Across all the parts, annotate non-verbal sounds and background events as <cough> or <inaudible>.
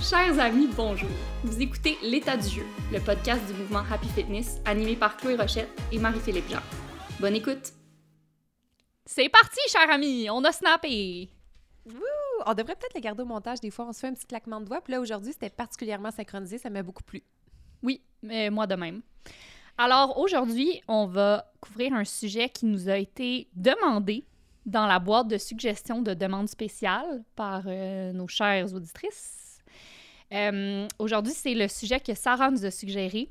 Chers amis, bonjour. Vous écoutez L'état du jeu, le podcast du mouvement Happy Fitness animé par Chloé Rochette et Marie-Philippe Jean. Bonne écoute. C'est parti, chers amis, on a snappé. Wouh! On devrait peut-être le garder au montage. Des fois, on se fait un petit claquement de doigts. Puis là, aujourd'hui, c'était particulièrement synchronisé. Ça m'a beaucoup plu. Oui, mais moi de même. Alors aujourd'hui, on va couvrir un sujet qui nous a été demandé dans la boîte de suggestions de demandes spéciales par euh, nos chères auditrices. Euh, aujourd'hui, c'est le sujet que Sarah nous a suggéré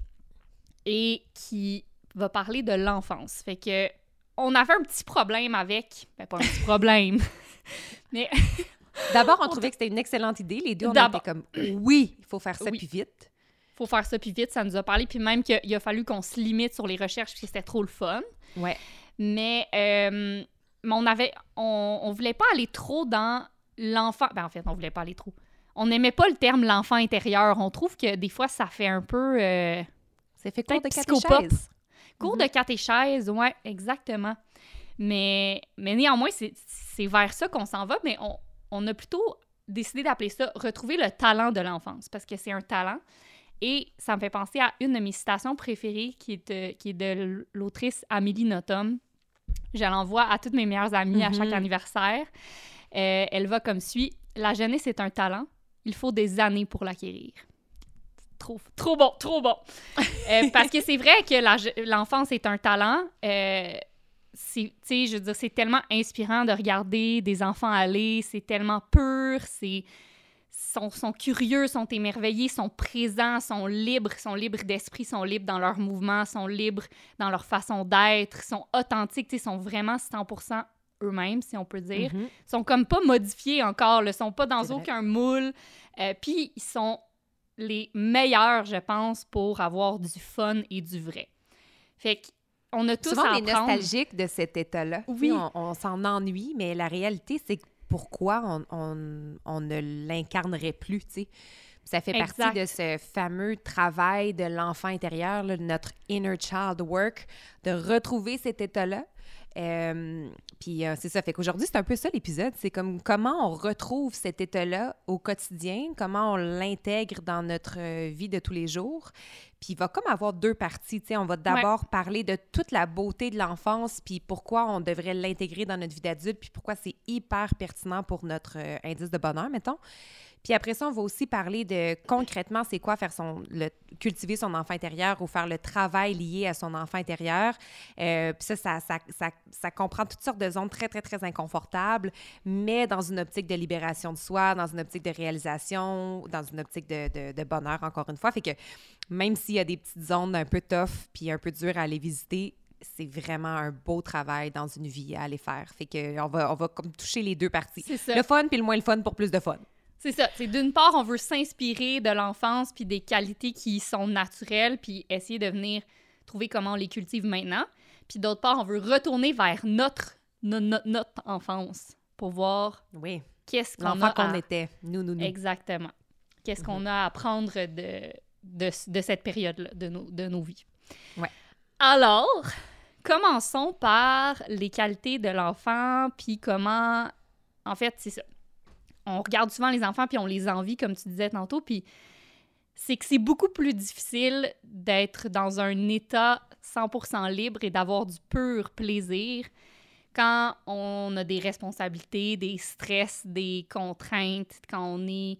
et qui va parler de l'enfance. Fait que on avait un petit problème avec, ben pas un petit problème, <laughs> mais <laughs> D'abord, on trouvait que c'était une excellente idée. Les deux, on était comme oui, il faut faire ça Oui. puis vite. faut faire ça puis vite, ça nous a parlé, puis même qu'il a fallu qu'on se limite sur les recherches que c'était trop le fun. Ouais. Mais, euh, mais on avait, on, on voulait pas aller trop dans l'enfant. Ben en fait, on voulait pas aller trop. On n'aimait pas le terme l'enfant intérieur. On trouve que des fois ça fait un peu euh, Ça fait cours de catéchèse. cours Mhm. de catéchèse, ouais, exactement. Mais, mais néanmoins, c'est vers ça qu'on s'en va, mais on, on a plutôt décidé d'appeler ça retrouver le talent de l'enfance parce que c'est un talent. Et ça me fait penser à une de mes citations préférées qui est de, qui est de l'autrice Amélie Nothomb. Je l'envoie à toutes mes meilleures amies à chaque Mhm. anniversaire. Euh, elle va comme suit La jeunesse est un talent, il faut des années pour l'acquérir. Trop, trop bon, trop bon. <laughs> Euh, parce que c'est vrai que l'enfance est un talent. Euh, c'est, je veux dire, c'est tellement inspirant de regarder des enfants aller. C'est tellement pur. C'est sont, sont curieux, sont émerveillés, sont présents, sont libres, sont libres d'esprit, sont libres dans leurs mouvements, sont libres dans leur façon d'être, sont authentiques, sont vraiment 100% eux-mêmes, si on peut dire Mhm. sont comme pas modifiés encore, ne sont pas dans aucun moule. Euh, Puis ils sont les meilleurs, je pense, pour avoir du fun et du vrai. Fait qu'on a tous Souvent, à on est nostalgique de cet état-là. Oui. On, on s'en ennuie, mais la réalité, c'est que pourquoi on, on- on ne l'incarnerait plus, tu sais. Ça fait Exact. partie de ce fameux travail de l'enfant intérieur, là, notre inner child work, de retrouver cet état-là. Euh, puis c'est ça, fait qu'aujourd'hui, c'est un peu ça l'épisode. C'est comme comment on retrouve cet état-là au quotidien, comment on l'intègre dans notre euh, vie de tous les jours. Puis il va comme avoir deux parties. tu sais. On va d'abord parler de toute la beauté de l'enfance, puis pourquoi on devrait l'intégrer dans notre vie d'adulte, puis pourquoi c'est hyper pertinent pour notre euh, indice de bonheur, mettons. Puis après ça, on va aussi parler de concrètement, c'est quoi faire son, le, cultiver son enfant intérieur ou faire le travail lié à son enfant intérieur. Euh, puis ça ça, ça, ça, ça comprend toutes sortes de zones très, très, très inconfortables, mais dans une optique de libération de soi, dans une optique de réalisation, dans une optique de, de, de bonheur, encore une fois. Fait que même s'il y a des petites zones un peu tough puis un peu dures à aller visiter, c'est vraiment un beau travail dans une vie à aller faire. Fait que on va, on va comme toucher les deux parties. C'est ça. Le fun puis le moins le fun pour plus de fun. C'est ça. C'est d'une part, on veut s'inspirer de l'enfance puis des qualités qui sont naturelles, puis essayer de venir trouver comment on les cultive maintenant. Puis d'autre part, on veut retourner vers notre, no- no- notre enfance pour voir Oui. qu'est-ce qu'on L'enfant a qu'on à- était. Nous, nous, nous. Exactement. Qu'est-ce qu'on a à apprendre de, de, de cette période-là, de nos, de nos vies. Ouais. Alors, commençons par les qualités de l'enfant, puis comment... En fait, c'est ça. On regarde souvent les enfants, puis on les envie, comme tu disais tantôt, puis c'est que c'est beaucoup plus difficile d'être dans un état 100% libre et d'avoir du pur plaisir quand on a des responsabilités, des stress, des contraintes, quand on est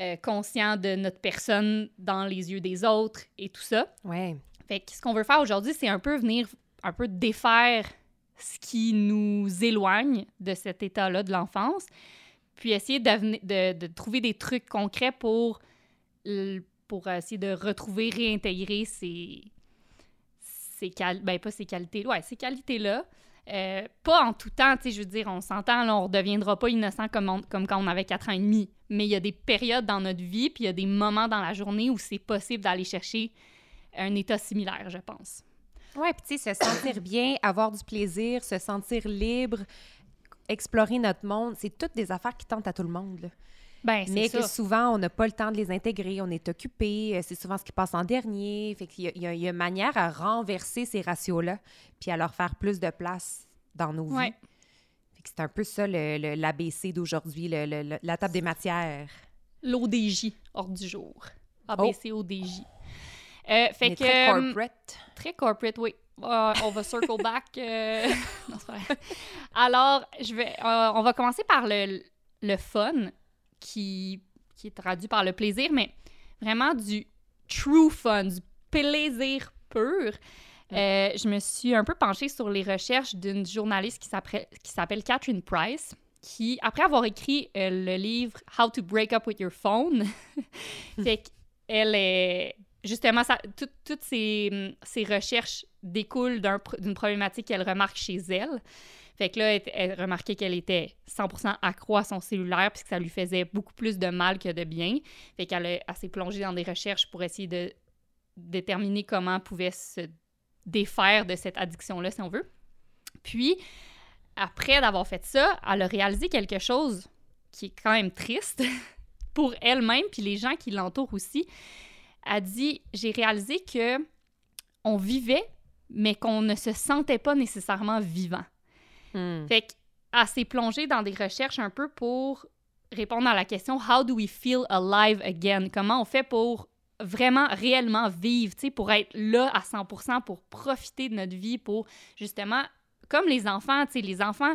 euh, conscient de notre personne dans les yeux des autres et tout ça. Ouais. Fait que ce qu'on veut faire aujourd'hui, c'est un peu venir un peu défaire ce qui nous éloigne de cet état-là de l'enfance, puis essayer de, de- trouver des trucs concrets pour, pour essayer de retrouver, réintégrer ces, ces ben pas ces qualités, ouais, ces qualités-là. Euh, pas en tout temps, tu sais, je veux dire, on s'entend, là, on redeviendra pas innocent comme, quand on avait 4 ans et demi, mais il y a des périodes dans notre vie, puis il y a des moments dans la journée où c'est possible d'aller chercher un état similaire, je pense. Ouais, puis tu sais, se sentir bien, avoir du plaisir, se sentir libre, explorer notre monde, c'est toutes des affaires qui tentent à tout le monde. Ben, Mais ça. que souvent, on n'a pas le temps de les intégrer, on est occupé, euh, c'est souvent ce qui passe en dernier. Fait qu'il y a, il y a- il y a manière à renverser ces ratios-là, puis à leur faire plus de place dans nos vies. Ouais. Fait que c'est un peu ça l'ABC d'aujourd'hui, la table des matières. l'ODJ, hors du jour. ABC, ODJ. Euh, fait Mais que, très euh, corporate. Très corporate, oui. Euh, on va circle back. euh, <laughs> non. Alors, je vais, on va commencer par le, le fun, qui, qui est traduit par le plaisir, mais vraiment du true fun, du plaisir pur. Euh, je me suis un peu penchée sur les recherches d'une journaliste qui s'appelle Catherine Price, qui, après avoir écrit euh, le livre How to Break Up with Your Phone, <laughs> fait qu'elle est justement, ça, tout- toutes ces, ces recherches découlent d'une problématique qu'elle remarque chez elle. Fait que là, elle, elle remarquait qu'elle était 100% accro à son cellulaire puisque ça lui faisait beaucoup plus de mal que de bien. Fait qu'elle elle s'est plongée dans des recherches pour essayer de déterminer comment elle pouvait se défaire de cette addiction-là, si on veut. Puis, après d'avoir fait ça, elle a réalisé quelque chose qui est quand même triste <laughs> pour elle-même puis les gens qui l'entourent aussi a dit j'ai réalisé que on vivait mais qu'on ne se sentait pas nécessairement vivant. Hmm. Fait qu'elle s'est plongée dans des recherches un peu pour répondre à la question How do we feel alive again? Comment on fait pour vraiment réellement vivre, tu sais, pour être là à 100%, pour profiter de notre vie, pour justement, comme les enfants, tu sais, les enfants,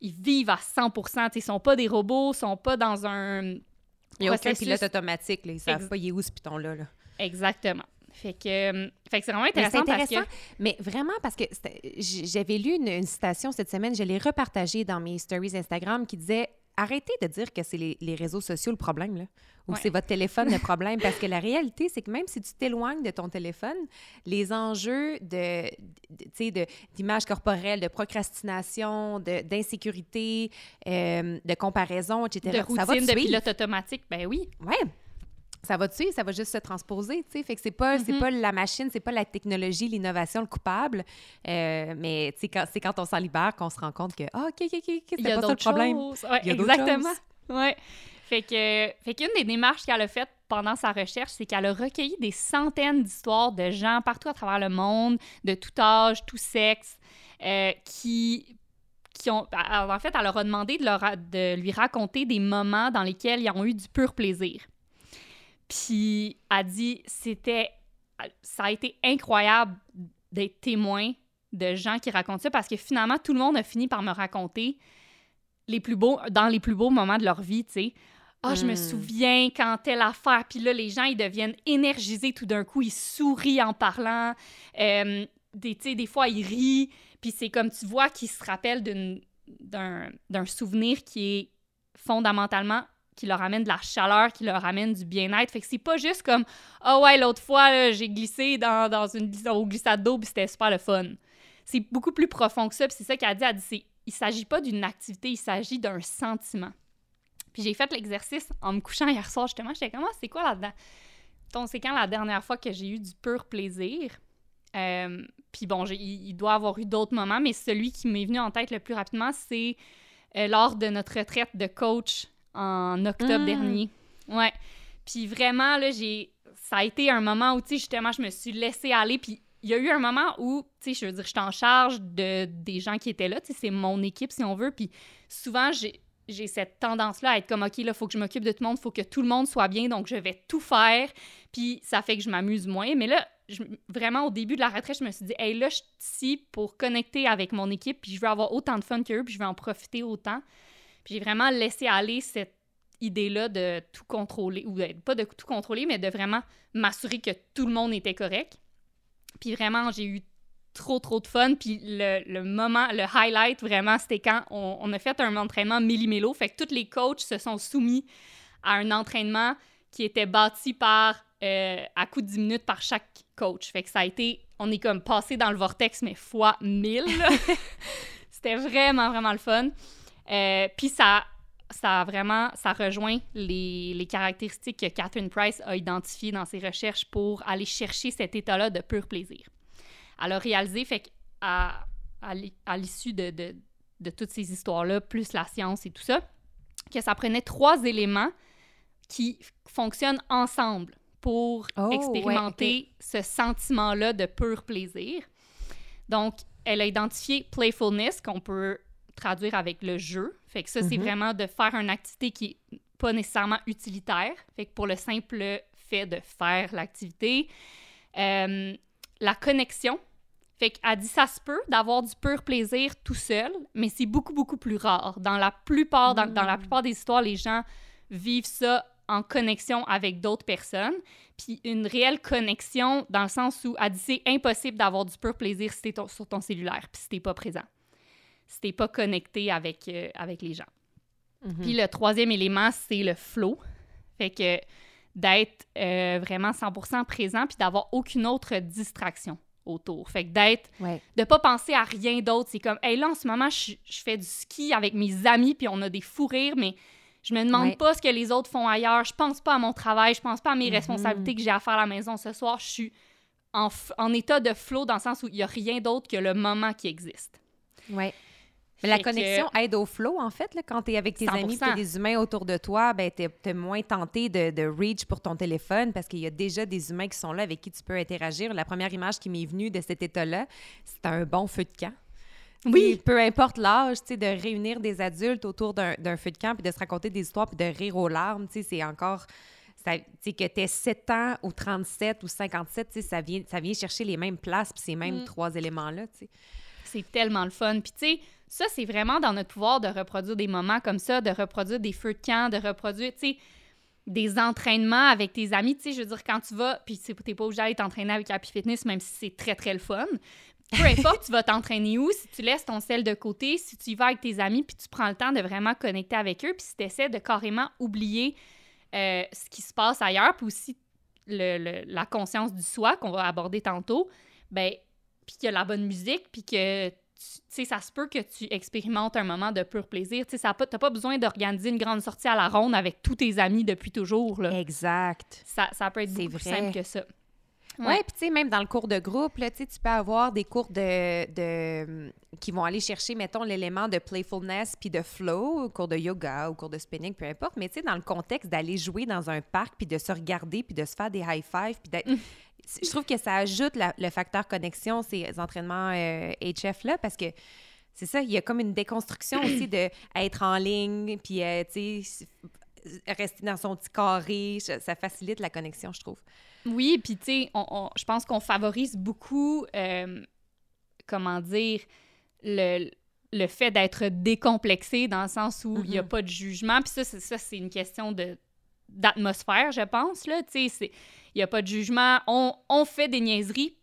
ils vivent à 100%, tu sais, ils sont pas des robots, sont pas dans un Il n'y a aucun pilote automatique. Là. Ils savent Ex- pas il est où ce piton-là. Là. Exactement. Fait que, euh, fait que c'est vraiment Mais c'est intéressant, parce intéressant, que... mais vraiment parce que j'avais lu une, une citation cette semaine, je l'ai repartagée dans mes stories Instagram qui disait arrêtez de dire que c'est les, les réseaux sociaux le problème là, ou que Ouais. c'est votre téléphone le <laughs> problème parce que la réalité c'est que même si tu t'éloignes de ton téléphone, les enjeux de, de- de d'image corporelle, de procrastination, de d'insécurité, euh, de comparaison, etc. de ça va routine, te de pilote automatique, ben oui. Ouais. Ça va suivre, ça va juste se transposer, tu sais. Fait que c'est pas, c'est Mhm. pas la machine, c'est pas la technologie, l'innovation, le coupable. Euh, mais tu sais, quand, c'est quand on s'en libère qu'on se rend compte que, ah, OK, OK, OK, Il y c'était a pas ça le d'autres problème. Ouais, Il y a d'autres exactement. Ouais. Fait que, fait qu'une des démarches qu'elle a faites pendant sa recherche, c'est qu'elle a recueilli des centaines d'histoires de gens partout à travers le monde, de tout âge, tout sexe, euh, qui, qui ont. En fait, elle leur a demandé de, leur, de lui raconter des moments dans lesquels ils ont eu du pur plaisir. Puis, elle dit, c'était. Ça a été incroyable d'être témoin de gens qui racontent ça parce que finalement, tout le monde a fini par me raconter les plus beaux, dans les plus beaux moments de leur vie, tu sais. Ah, je me Mm. souviens quand telle affaire, puis là, les gens, ils deviennent énergisés tout d'un coup, ils sourient en parlant, euh, des, tu sais, des fois, ils rient, puis c'est comme tu vois qu'ils se rappellent d'un souvenir qui est fondamentalement qui leur amène de la chaleur, qui leur amène du bien-être. Fait que c'est pas juste comme Ah ouais, l'autre fois, j'ai glissé dans, dans une au glissade d'eau, puis c'était super le fun. C'est beaucoup plus profond que ça, puis c'est ça qu'elle a dit. Elle dit c'est- il s'agit pas d'une activité, il s'agit d'un sentiment. Puis j'ai fait l'exercice en me couchant hier soir, justement. J'étais comme, Ah, c'est quoi là-dedans? Donc, c'est quand la dernière fois que j'ai eu du pur plaisir? Euh, puis bon, il doit avoir eu d'autres moments, mais celui qui m'est venu en tête le plus rapidement, c'est euh, lors de notre retraite de coach en octobre Mm. dernier. Ouais. Puis vraiment, là, j'ai... Ça a été un moment où, tu sais, justement, je me suis laissée aller. Puis il y a eu un moment où, tu sais, je veux dire, j'étais en charge de, des gens qui étaient là. Tu sais, c'est mon équipe, si on veut. Puis souvent, j'ai j'ai cette tendance-là à être comme, OK, là, il faut que je m'occupe de tout le monde, il faut que tout le monde soit bien, donc je vais tout faire. Puis ça fait que je m'amuse moins. Mais là, je- vraiment, au début de la retraite, je me suis dit, hey, là, je suis ici pour connecter avec mon équipe, puis je veux avoir autant de fun qu'eux, puis je veux en profiter autant. Puis j'ai vraiment laissé aller cette idée-là de tout contrôler, ou de- pas de tout contrôler, mais de vraiment m'assurer que tout le monde était correct. Puis vraiment, j'ai eu trop, trop de fun. Puis le, le moment, le highlight, vraiment, c'était quand on, on a fait un entraînement millimélo. Fait que tous les coachs se sont soumis à un entraînement qui était bâti par, euh, à coup de 10 minutes par chaque coach. Fait que ça a été, on est comme passé dans le vortex, mais fois 1000. là. <laughs> c'était vraiment, vraiment le fun. Euh, puis ça, ça vraiment, ça rejoint les, les caractéristiques que Catherine Price a identifiées dans ses recherches pour aller chercher cet état-là de pur plaisir. Elle a réalisé, fait qu'à à, à l'issue de, de, de toutes ces histoires-là, plus la science et tout ça, que ça prenait trois éléments qui fonctionnent ensemble pour Oh, ouais, expérimenter ce sentiment-là de pur plaisir. Donc, elle a identifié playfulness, qu'on peut traduire avec le jeu. Fait que ça, c'est Mhm. vraiment de faire une activité qui est pas nécessairement utilitaire. Fait que pour le simple fait de faire l'activité. Euh, la connexion. Fait qu'elle dit ça se peut d'avoir du pur plaisir tout seul, mais c'est beaucoup, beaucoup plus rare. Dans la plupart, dans, dans la Mm. plupart des histoires, les gens vivent ça en connexion avec d'autres personnes. Puis une réelle connexion dans le sens où elle dit c'est impossible d'avoir du pur plaisir si t'es sur ton cellulaire, puis si t'es pas présent. Si t'es pas connecté avec, euh, avec les gens. Mhm. Puis le troisième élément, c'est le flow. Fait que d'être euh, vraiment 100% présent puis d'avoir aucune autre distraction autour. Fait que d'être, Ouais. de pas penser à rien d'autre. C'est comme, hey, là, en ce moment, je, je fais du ski avec mes amis puis on a des fous rires, mais je me demande Ouais. pas ce que les autres font ailleurs. Je pense pas à mon travail, je pense pas à mes Mhm. responsabilités que j'ai à faire à la maison ce soir. Je suis en, en état de flow dans le sens où il y a rien d'autre que le moment qui existe. Ouais. La Fait que- connexion aide au flow, en fait. Là, quand tu es avec tes amis 100%. et des humains autour de toi, ben, tu es, moins tenté de, de reach pour ton téléphone parce qu'il y a déjà des humains qui sont là avec qui tu peux interagir. La première image qui m'est venue de cet état-là, c'est un bon feu de camp. Oui. Et peu importe l'âge, tu sais, de réunir des adultes autour d'un feu de camp puis de se raconter des histoires puis de rire aux larmes, tu sais, c'est encore... ça- que tu 7 ans ou 37 ou 57, tu sais, ça vient, ça vient chercher les mêmes places puis ces mêmes Mm. trois éléments-là. C'est tellement le fun. Puis tu sais, ça, c'est vraiment dans notre pouvoir de reproduire des moments comme ça, de reproduire des feux de camp, de reproduire, tu sais, des entraînements avec tes amis. Tu sais, je veux dire, quand tu vas, puis t'es pas obligé d'aller t'entraîner avec Happy Fitness, même si c'est très, très le fun. Peu <laughs> importe, tu vas t'entraîner où, si tu laisses ton sel de côté, si tu y vas avec tes amis, puis tu prends le temps de vraiment connecter avec eux, puis si tu essaies de carrément oublier euh, ce qui se passe ailleurs, puis aussi le- le- la conscience du soi qu'on va aborder tantôt, ben puis qu'il y a la bonne musique, puis que, sais, ça se peut que tu expérimentes un moment de pur plaisir. Tu a pas- t'as pas besoin d'organiser une grande sortie à la ronde avec tous tes amis depuis toujours, là. Exact. Ça, ça peut être beaucoup plus vrai. simple que ça. Ouais, Ouais. puis tu sais, même dans le cours de groupe, là, tu tu peux avoir des cours de, de qui vont aller chercher, mettons, l'élément de playfulness puis de flow, au cours de yoga, au cours de spinning, peu importe. Mais tu sais, dans le contexte d'aller jouer dans un parc puis de se regarder puis de se faire des high five puis d'être... Je trouve que ça ajoute la- le facteur connexion, ces entraînements euh, HF-là, parce que c'est ça, il y a comme une déconstruction aussi de <clears throat> être en ligne, puis, euh, tu sais, rester dans son petit carré. Ça facilite la connexion, je trouve. Oui, puis tu sais, on- on- je pense qu'on favorise beaucoup, euh, comment dire, le, le fait d'être décomplexé dans le sens où il n'y a Mhm. pas de jugement. Puis ça, c'est, ça, c'est une question de d'atmosphère, je pense. Là. Tu sais, c'est- il n'y a pas de jugement. On, on fait des niaiseries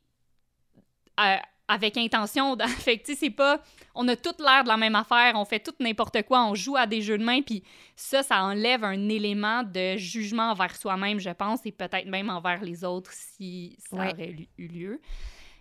euh, avec intention. <laughs> fait que, c'est pas... On a toutes l'air de la même affaire, on fait tout n'importe quoi, on joue à des jeux de main, puis ça, ça enlève un élément de jugement envers soi-même, je pense, et peut-être même envers les autres si ça Ouais. aurait eu lieu.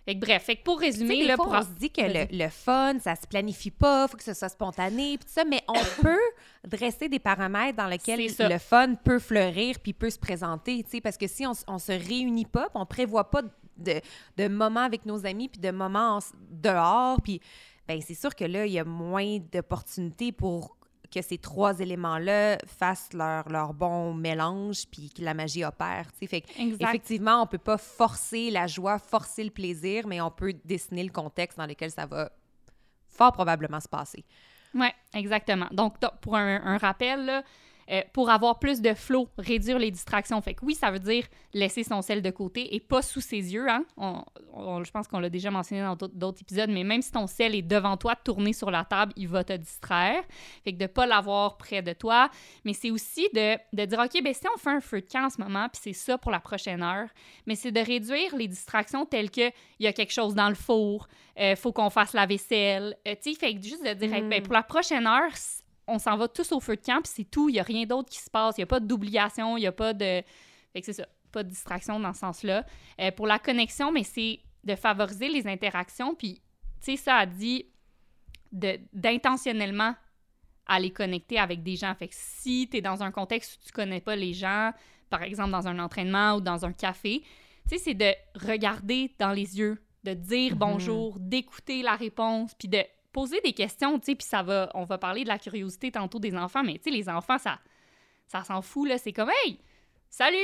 Fait que bref, fait que pour résumer, des là, fois, pour... on se dit que le, le fun, ça se planifie pas, faut que ce soit spontané, puis ça, mais on <coughs> peut dresser des paramètres dans lesquels le fun peut fleurir puis peut se présenter, tu sais, parce que si on, on se réunit pas, on prévoit pas de, de moments avec nos amis, puis de moments en dehors, puis ben c'est sûr que là, il y a moins d'opportunités pour que ces trois éléments-là fassent leur, leur bon mélange, puis que la magie opère, tu sais. Fait. Effectivement, on peut pas forcer la joie, forcer le plaisir, mais on peut dessiner le contexte dans lequel ça va fort probablement se passer. Oui, exactement. Donc, pour un, un rappel, là, euh, pour avoir plus de flow, réduire les distractions. Fait que oui, ça veut dire laisser son sel de côté et pas sous ses yeux. Hein? On- on- je pense qu'on l'a déjà mentionné dans d'autres- épisodes, mais même si ton sel est devant toi, tourné sur la table, il va te distraire. Fait que de pas l'avoir près de toi. Mais c'est aussi de, de dire, OK, ben si on fait un feu de camp en ce moment, puis c'est ça pour la prochaine heure, mais c'est de réduire les distractions telles que il y a quelque chose dans le four, il faut qu'on fasse la vaisselle. Euh, tu sais, fait que juste de dire, Hey, ben, pour la prochaine heure, on s'en va tous au feu de camp, puis c'est tout. Il n'y a rien d'autre qui se passe. Il n'y a pas d'oubliation, il n'y a pas de. Fait que c'est ça, pas de distraction dans ce sens-là. Euh, pour la connexion, mais c'est de favoriser les interactions, puis, tu sais, ça a dit de- d'intentionnellement aller connecter avec des gens. Fait que si tu es dans un contexte où tu connais pas les gens, par exemple dans un entraînement ou dans un café, tu sais, c'est de regarder dans les yeux, de dire Mhm. bonjour, d'écouter la réponse, puis de poser des questions, tu sais, puis ça va, on va parler de la curiosité tantôt des enfants, mais tu sais, les enfants, ça, ça s'en fout, là, c'est comme, hey, salut,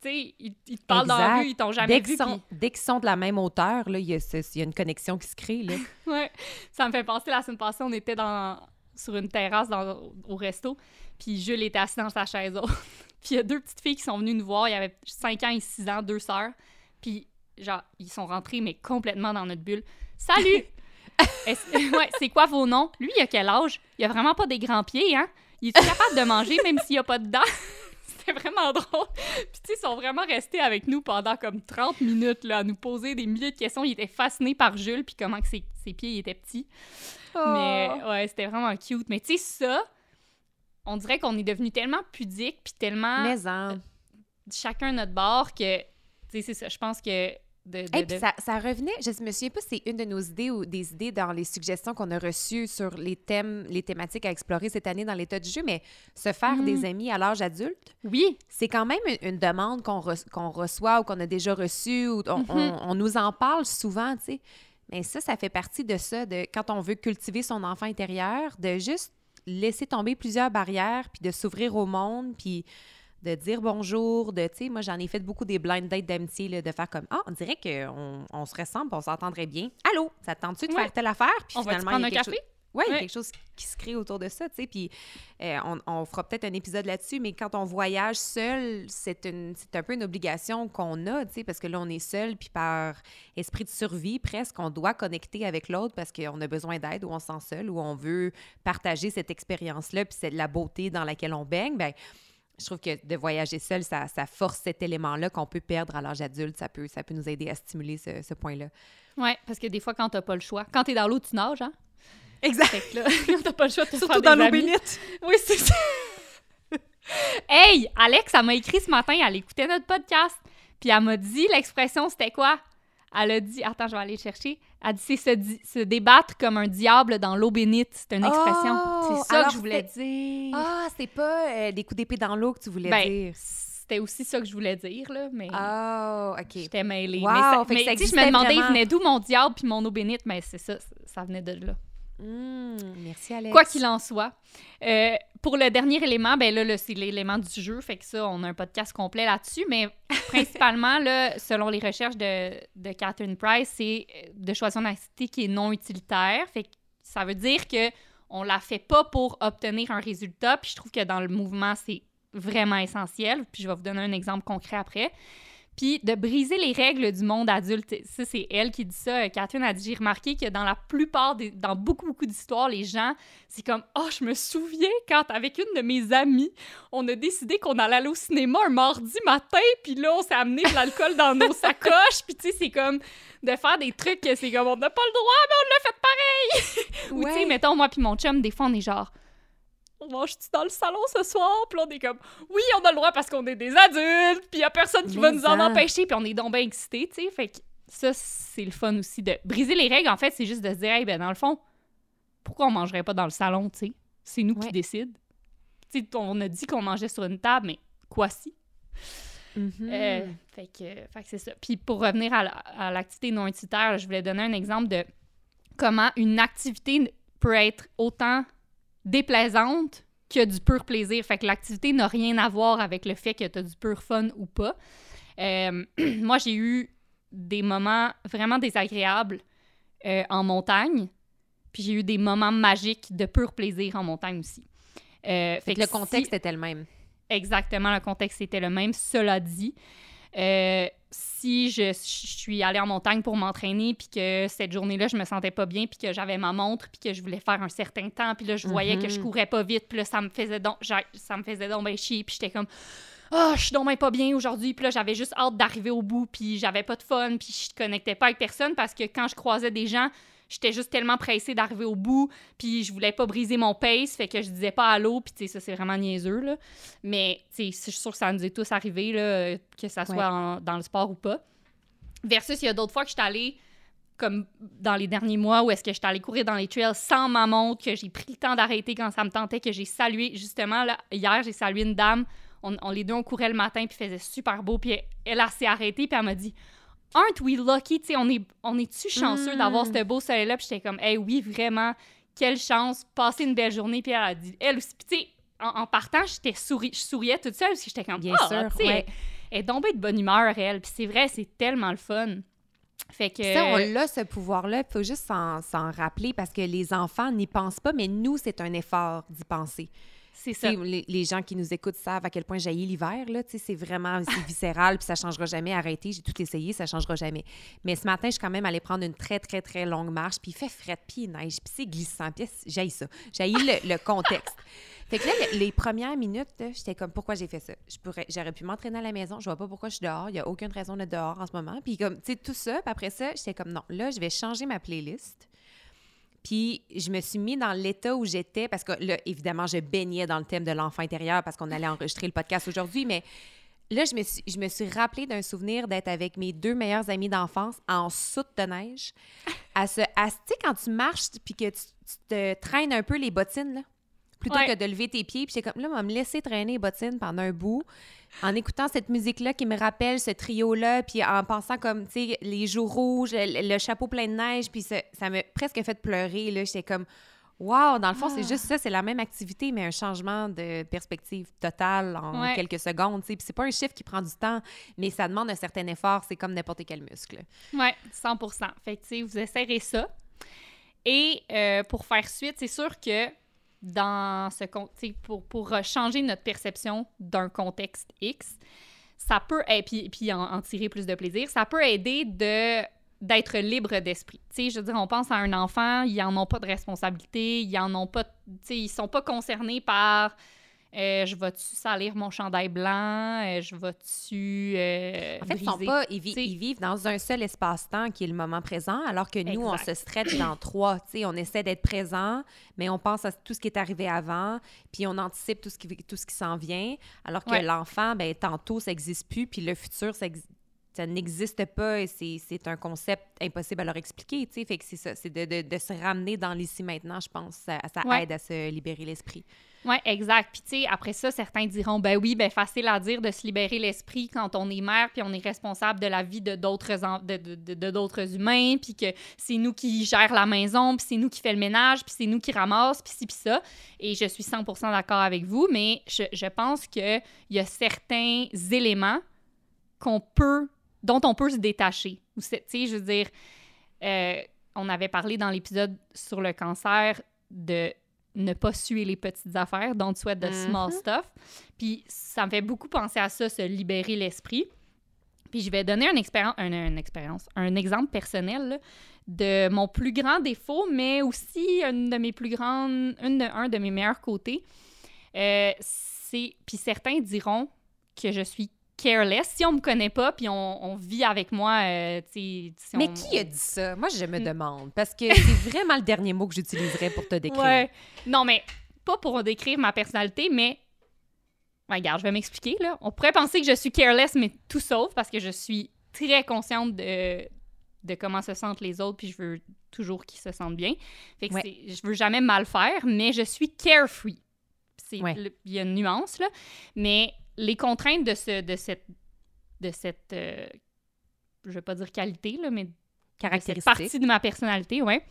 tu sais, ils, ils te parlent dans la rue, ils t'ont jamais Dès vu, sont, dès qu'ils sont de la même hauteur, là, il y, a y une connexion qui se crée. Là. <laughs> Ouais, ça me fait penser, la semaine passée, on était dans, sur une terrasse dans, au resto, puis Jules était assis dans sa chaise haute. <laughs> puis il y a deux petites filles qui sont venues nous voir, il y avait 5 ans et 6 ans, deux sœurs, puis genre, ils sont rentrés, mais complètement dans notre bulle. Salut! <laughs> ouais, c'est quoi vos noms? Lui, il a quel âge? Il a vraiment pas des grands pieds, hein? Il est capable de manger même s'il a pas de dents? <laughs> C'était vraiment drôle. Puis, tu sais, ils sont vraiment restés avec nous pendant comme 30 minutes, là, à nous poser des milliers de questions. Ils étaient fascinés par Jules, puis comment que ses, ses pieds étaient petits. Mais, Oh. ouais, c'était vraiment cute. Mais, tu sais, ça, on dirait qu'on est devenu tellement pudique, puis tellement Mais en. chacun notre bord que, tu sais, c'est ça. Je pense que. De, de- Et de- puis ça, ça revenait, je me souviens pas si c'est une de nos idées ou des idées dans les suggestions qu'on a reçues sur les thèmes, les thématiques à explorer cette année dans l'état du jeu, mais se faire des amis à l'âge adulte, Oui, c'est quand même une, une demande qu'on re- qu'on reçoit ou qu'on a déjà reçue ou on, Mhm. on- on nous en parle souvent, tu sais. Mais ça, ça fait partie de ça, de quand on veut cultiver son enfant intérieur, de juste laisser tomber plusieurs barrières, puis de s'ouvrir au monde, puis de dire bonjour, de, tu sais, moi, j'en ai fait beaucoup des blind dates d'amitié, de faire comme, ah, on dirait qu'on on se ressemble, on s'entendrait bien. Allô, ça te tente-tu de Ouais. faire telle affaire? Puis on va finalement, prendre un il y a quelque café? chose- oui, il y a Ouais. quelque chose qui se crée autour de ça, tu sais. Puis euh, on, on fera peut-être un épisode là-dessus, mais quand on voyage seul, c'est un peu une obligation qu'on a, tu sais, parce que là, on est seul, puis par esprit de survie, presque, on doit connecter avec l'autre parce qu'on a besoin d'aide ou on se sent seul ou on veut partager cette expérience-là, puis c'est la beauté dans laquelle on baigne. Ben, je trouve que de voyager seul, ça, ça force cet élément-là qu'on peut perdre à l'âge adulte. Ça peut, ça peut nous aider à stimuler ce, ce point-là. Ouais, parce que des fois, quand t'as pas le choix, quand t'es dans l'eau, tu nages, hein? Exact. Là, <laughs> quand t'as pas le choix de te Surtout faire dans l'eau bénite. Oui, c'est ça. hey, Alex, elle m'a écrit ce matin, elle écoutait notre podcast, puis elle m'a dit l'expression, c'était quoi? Elle a dit, attends, je vais aller le chercher. Elle a dit, c'est se, di- se débattre comme un diable dans l'eau bénite. C'est une expression. Oh, c'est ça que je voulais dire. Ah, c'est pas euh, des coups d'épée dans l'eau que tu voulais Ben, dire. C'était aussi ça que je voulais dire, là, mais Oh, OK. j'étais mêlée. Wow, mais ça- fait que mais ça tu sais, je me demandais, il venait d'où mon diable puis mon eau bénite, mais c'est ça- ça venait de là. Hmm, merci, Alex. Quoi qu'il en soit. Euh, pour le dernier élément, ben là, là, c'est l'élément du jeu, fait que ça, on a un podcast complet là-dessus, mais <laughs> principalement, là, selon les recherches de, de Catherine Price, c'est euh, de choisir une activité qui est non utilitaire, fait que ça veut dire que on la fait pas pour obtenir un résultat, puis je trouve que dans le mouvement, c'est vraiment essentiel, puis je vais vous donner un exemple concret après. Puis de briser les règles du monde adulte. Ça, c'est elle qui dit ça. Catherine a dit J'ai remarqué que dans la plupart des. dans beaucoup, beaucoup d'histoires, les gens, c'est comme Oh, je me souviens quand, avec une de mes amies, on a décidé qu'on allait aller au cinéma un mardi matin, puis là, on s'est amené de l'alcool dans nos sacoches, puis tu sais, c'est comme de faire des trucs que c'est comme On n'a pas le droit, mais on l'a fait pareil. <laughs> Ou tu sais, mettons, moi puis mon chum, des fois, on est genre on mange-tu dans le salon ce soir? Puis là, on est comme, oui, on a le droit parce qu'on est des adultes, puis il a personne qui va nous en en. empêcher, puis on est donc bien excités, tu sais. Fait que ça, c'est le fun aussi de briser les règles. En fait, c'est juste de se dire, hey, ben, dans le fond, pourquoi on mangerait pas dans le salon, tu sais? C'est nous qui décident. Tu sais, on a dit qu'on mangeait sur une table, mais quoi si? Mhm. Euh, fait que, fait que c'est ça. Puis pour revenir à l'activité non utilitaire, je voulais donner un exemple de comment une activité peut être autant déplaisante que du pur plaisir. Fait que l'activité n'a rien à voir avec le fait que tu as du pur fun ou pas. Euh, <clears throat> moi, j'ai eu des moments vraiment désagréables euh, en montagne, puis j'ai eu des moments magiques de pur plaisir en montagne aussi. Euh, Fait que que le si- contexte était le même. Exactement, le contexte était le même. Cela dit, euh, si je, je suis allée en montagne pour m'entraîner, puis que cette journée-là, je me sentais pas bien, puis que j'avais ma montre, puis que je voulais faire un certain temps, puis là, je voyais que je Mhm. courais pas vite, puis là, ça me faisait donc, ça me faisait donc bien chier, puis j'étais comme, ah, je suis donc pas bien aujourd'hui, puis là, j'avais juste hâte d'arriver au bout, puis j'avais pas de fun, puis je connectais pas avec personne parce que quand je croisais des gens, j'étais juste tellement pressée d'arriver au bout, puis je voulais pas briser mon pace, fait que je disais pas allô, puis tu sais, ça, c'est vraiment niaiseux, là. Mais, tu sais, je suis sûre que ça nous est tous arrivé, là, que ça soit Ouais. en- dans le sport ou pas. Versus, il y a d'autres fois que je suis allée, comme dans les derniers mois, où est-ce que je suis allée courir dans les trails sans ma montre, que j'ai pris le temps d'arrêter quand ça me tentait, que j'ai salué, justement, là, hier, j'ai salué une dame, on, on- les deux, on courait le matin, puis faisait super beau, puis elle, elle, elle s'est arrêtée, puis elle m'a dit « Aren't we lucky? » Tu sais, on est, on est-tu chanceux Mm. d'avoir ce beau soleil-là? Puis j'étais comme « Hey, oui, vraiment, quelle chance, passer une belle journée. » Puis elle a dit, elle aussi, puis tu sais, en, en partant, j'étais souri, je souriais toute seule, parce que j'étais comme Bien Ah, sûr, tu sais, ouais. elle est tombée de bonne humeur, elle. Puis c'est vrai, c'est tellement le fun. Fait que... Ça, on a ce pouvoir-là. Il faut juste s'en rappeler parce que les enfants n'y pensent pas, mais nous, c'est un effort d'y penser. C'est ça. Les, les gens qui nous écoutent savent à quel point jaillit l'hiver. Là, c'est vraiment <laughs> viscéral, puis ça changera jamais. Arrêtez, j'ai tout essayé, ça changera jamais. Mais ce matin, je suis quand même allée prendre une très, très, très longue marche, puis il fait fret, puis il neige, puis c'est glissant, puis j'aille ça. J'haïs le, le contexte. <laughs> Fait que là, le- les premières minutes, j'étais comme, pourquoi j'ai fait ça? Je pourrais, j'aurais pu m'entraîner à la maison, je vois pas pourquoi je suis dehors, il y a aucune raison d'être dehors en ce moment. Puis comme, tu sais, tout ça, puis après ça, j'étais comme, non, là, je vais changer ma playlist. Puis je me suis mis dans l'état où j'étais, parce que là, évidemment, je baignais dans le thème de l'enfant intérieur parce qu'on allait enregistrer le podcast aujourd'hui, mais là, je me suis, je rappelé d'un souvenir d'être avec mes deux meilleurs amis d'enfance en soute de neige. À ce, à, quand tu marches puis que tu, tu te traînes un peu les bottines, là, plutôt Ouais. que de lever tes pieds. Puis j'étais comme, là, on va me laisser traîner les bottines pendant un bout en écoutant cette musique-là qui me rappelle ce trio-là, puis en pensant comme, tu sais, les joues rouges, le, le chapeau plein de neige, puis ça ça m'a presque fait pleurer, là. J'étais comme, wow, dans le fond, c'est Ah. juste ça, c'est la même activité, mais un changement de perspective totale en Ouais. quelques secondes, tu sais. Puis c'est pas un chiffre qui prend du temps, mais ça demande un certain effort, c'est comme n'importe quel muscle. Ouais, 100% Fait que, tu sais, vous essayerez ça. Et euh, pour faire suite, c'est sûr que dans ce pour, pour euh, changer notre perception d'un contexte X, ça peut, et puis, puis en, en tirer plus de plaisir, ça peut aider de d'être libre d'esprit. Tu sais, je veux dire, on pense à un enfant, ils en ont pas de responsabilité, ils en ont pas, tu sais, ils sont pas concernés par euh, je vais-tu salir mon chandail blanc, euh, je vais-tu euh, En fait, ils, sont pas, ils, vi- t'sais- ils vivent dans un seul espace-temps qui est le moment présent, alors que nous, on se stretch dans trois. T'sais, on essaie d'être présent, mais on pense à tout ce qui est arrivé avant, puis on anticipe tout ce qui, tout ce qui s'en vient, alors que Ouais. l'enfant, ben tantôt, ça n'existe plus, puis le futur, ça, ex- ça n'existe pas et c'est un concept impossible à leur expliquer. t'sais. Fait que c'est ça, c'est de, de- de se ramener dans l'ici-maintenant, je pense. Ça, ça Ouais. aide à se libérer l'esprit. Oui, exact. Puis, tu sais, après ça, certains diront, ben oui, ben facile à dire de se libérer l'esprit quand on est mère, puis on est responsable de la vie de d'autres de, d'autres humains, puis que c'est nous qui gère la maison, puis c'est nous qui fait le ménage, puis c'est nous qui ramasse, puis ci, puis ça. Et je suis 100% d'accord avec vous, mais je, je pense qu'il y a certains éléments qu'on peut, dont on peut se détacher. Tu sais, je veux dire, euh, on avait parlé dans l'épisode sur le cancer de ne pas suer les petites affaires, don't sweat the small stuff. Puis ça me fait beaucoup penser à ça, se libérer l'esprit. Puis je vais donner une expérience, un, une expérience, un exemple personnel là, de mon plus grand défaut, mais aussi une de mes plus grandes, une de, un de mes meilleurs côtés. Euh, c'est, puis certains diront que je suis careless. Si on me connaît pas, puis on, on vit avec moi, euh, tu sais, si Mais on- qui a dit ça? Moi, je me Mm. demande, parce que c'est vraiment le dernier mot que j'utiliserais pour te décrire. Ouais. Non, mais pas pour décrire ma personnalité, mais. Ouais, regarde, je vais m'expliquer, là. On pourrait penser que je suis careless, mais tout sauf, parce que je suis très consciente de, de comment se sentent les autres, puis je veux toujours qu'ils se sentent bien. Fait que Ouais. je veux jamais mal faire, mais je suis carefree. Ouais. Il y a une nuance, là. Mais les contraintes de, ce, de cette. De cette euh, je vais pas dire qualité, là, mais de cette Caractéristique. partie de ma personnalité, ouais,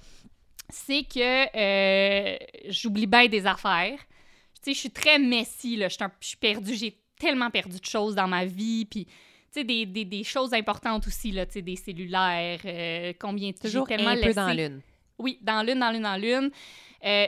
c'est que euh, j'oublie bien des affaires. Tu sais, je suis très messy, là. Je suis perdue. J'ai tellement perdu de choses dans ma vie. Puis, tu sais, des, des, des choses importantes aussi, là. Tu sais, des cellulaires, euh, combien de Toujours j'ai tellement un peu dans l'une. oui, dans l'une, dans l'une, dans l'une. Euh,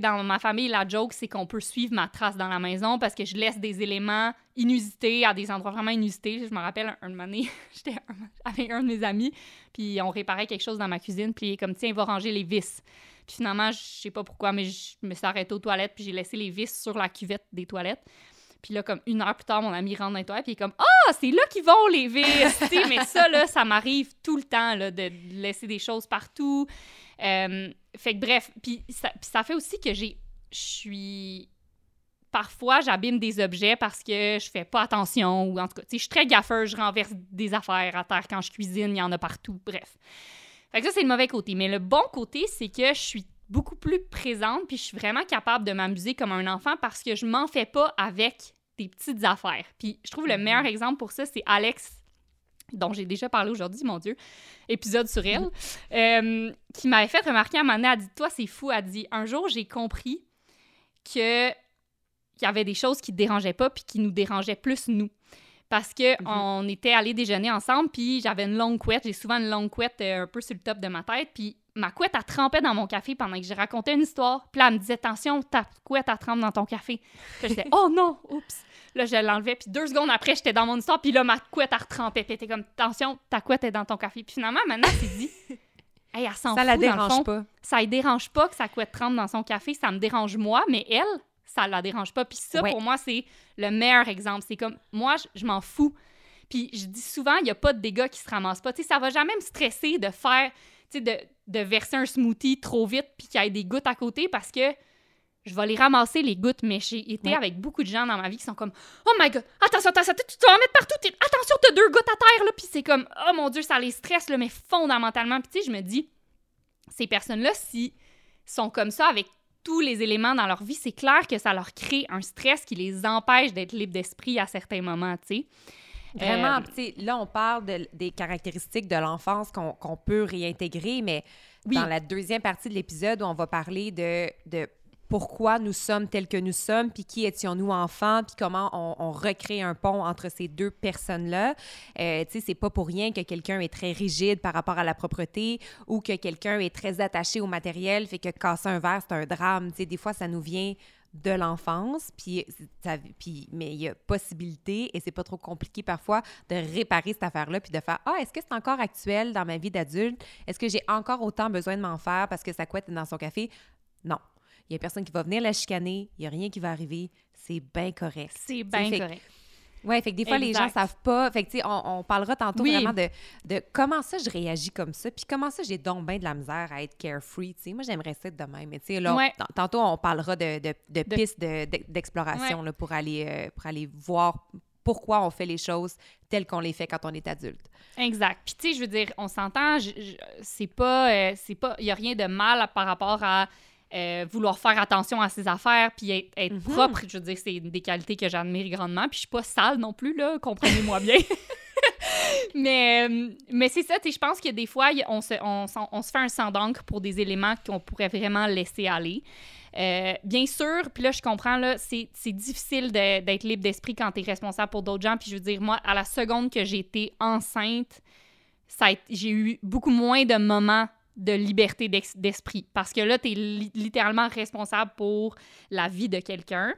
dans ma famille, la joke, c'est qu'on peut suivre ma trace dans la maison parce que je laisse des éléments inusités à des endroits vraiment inusités. Je me rappelle un, moment <laughs> j'étais <laughs> avec un de mes amis, puis on réparait quelque chose dans ma cuisine, puis comme, tiens, il va ranger les vis. Puis finalement, je sais pas pourquoi, mais je me suis arrêtée aux toilettes, puis j'ai laissé les vis sur la cuvette des toilettes. Puis là, comme une heure plus tard, mon ami rentre dans les toilettes, puis il est comme Ah, c'est là qu'ils vont les vis! Mais ça, là, ça m'arrive tout le temps, là, de laisser des choses partout. Euh, fait que bref, puis ça, fait aussi que j'ai. Je suis. Parfois, j'abîme des objets parce que je fais pas attention ou en tout cas, tu sais, je suis très gaffeur, je renverse des affaires à terre quand je cuisine, il y en a partout, bref. Fait que ça, c'est le mauvais côté. Mais le bon côté, c'est que je suis beaucoup plus présente puis je suis vraiment capable de m'amuser comme un enfant parce que je m'en fais pas avec des petites affaires. Puis je trouve le meilleur exemple pour ça, c'est Alex, dont j'ai déjà parlé aujourd'hui, mon Dieu, épisode sur elle, euh, qui m'avait fait remarquer à un moment donné, elle dit, toi, c'est fou, elle dit, un jour, j'ai compris que qu'il y avait des choses qui te dérangeaient pas puis qui nous dérangeaient plus nous. parce que Mhm. on était allés déjeuner ensemble, puis j'avais une longue couette. J'ai souvent une longue couette euh, un peu sur le top de ma tête, puis ma couette, elle trempait dans mon café pendant que je racontais une histoire. Puis là, elle me disait, attention, ta couette, elle trempe dans ton café. Puis j'étais, oh non, oups. Là, je l'enlevais, puis deux secondes après, j'étais dans mon histoire, puis là, ma couette, elle retrempait. Puis était comme, attention, ta couette est dans ton café. Puis finalement, maintenant, elle s'est dit, <laughs> hey, elle s'en Ça fout, la dans le dérange fond. pas. Ça ne dérange pas que sa couette trempe dans son café, ça me dérange moi, mais elle, ça la dérange pas. Puis ça, Ouais. pour moi, c'est le meilleur exemple. C'est comme, moi, je, je m'en fous. Puis je dis souvent, il n'y a pas de dégâts qui se ramassent pas. Tu sais, ça va jamais me stresser de faire, tu sais, de, de verser un smoothie trop vite puis qu'il y ait des gouttes à côté parce que je vais les ramasser, les gouttes. Mais j'ai été Ouais. avec beaucoup de gens dans ma vie qui sont comme, oh my god, attention, attention, tu vas en mettre partout. Attention, t'as deux gouttes à terre, là. Puis c'est comme, oh mon Dieu, ça les stresse, là, mais fondamentalement. Puis tu sais, je me dis, ces personnes-là, si sont comme ça avec tous les éléments dans leur vie, c'est clair que ça leur crée un stress qui les empêche d'être libres d'esprit à certains moments, tu sais. Vraiment, Euh, là, on parle de- des caractéristiques de l'enfance qu'on peut réintégrer, mais Oui. dans la deuxième partie de l'épisode, on va parler de, de pourquoi nous sommes tels que nous sommes, puis qui étions-nous enfants, puis comment on, on recrée un pont entre ces deux personnes-là. Euh, tu sais, c'est pas pour rien que quelqu'un est très rigide par rapport à la propreté ou que quelqu'un est très attaché au matériel, fait que casser un verre, c'est un drame. Tu sais, des fois, ça nous vient de l'enfance, puis, mais il y a possibilité, et c'est pas trop compliqué parfois, de réparer cette affaire-là, puis de faire « Ah, est-ce que c'est encore actuel dans ma vie d'adulte? Est-ce que j'ai encore autant besoin de m'en faire parce que sa couette est dans son café? » Non. Il y a personne qui va venir la chicaner, il y a rien qui va arriver, c'est bien correct. C'est bien fait- Ouais, fait que des fois, les gens savent pas. Fait que, tu sais, on, on parlera tantôt Oui. vraiment de, de comment ça je réagis comme ça, puis comment ça j'ai donc bien de la misère à être carefree, tu sais. Moi, j'aimerais ça être de même. Mais tu sais, là, Ouais. tantôt, on parlera de, de, de pistes de- de- d'exploration pour, aller, euh, pour aller voir pourquoi on fait les choses telles qu'on les fait quand on est adulte. Exact. Puis tu sais, je veux dire, on s'entend, c'est pas, euh, c'est pas, il y a rien de mal par rapport à euh, vouloir faire attention à ses affaires puis être, être Mhm. propre. Je veux dire, c'est des qualités que j'admire grandement. Puis je suis pas sale non plus là, comprenez-moi bien. <laughs> mais euh, mais c'est ça, je pense que des fois, on se, on, s'en- on se fait un sang d'encre pour des éléments qu'on pourrait vraiment laisser aller. Euh, bien sûr, puis là, je comprends, là, c'est difficile d'être libre d'esprit quand tu es responsable pour d'autres gens. Puis je veux dire, moi, à la seconde que été enceinte, j'ai eu beaucoup moins de moments de liberté d'esprit. Parce que là, tu es littéralement responsable pour la vie de quelqu'un.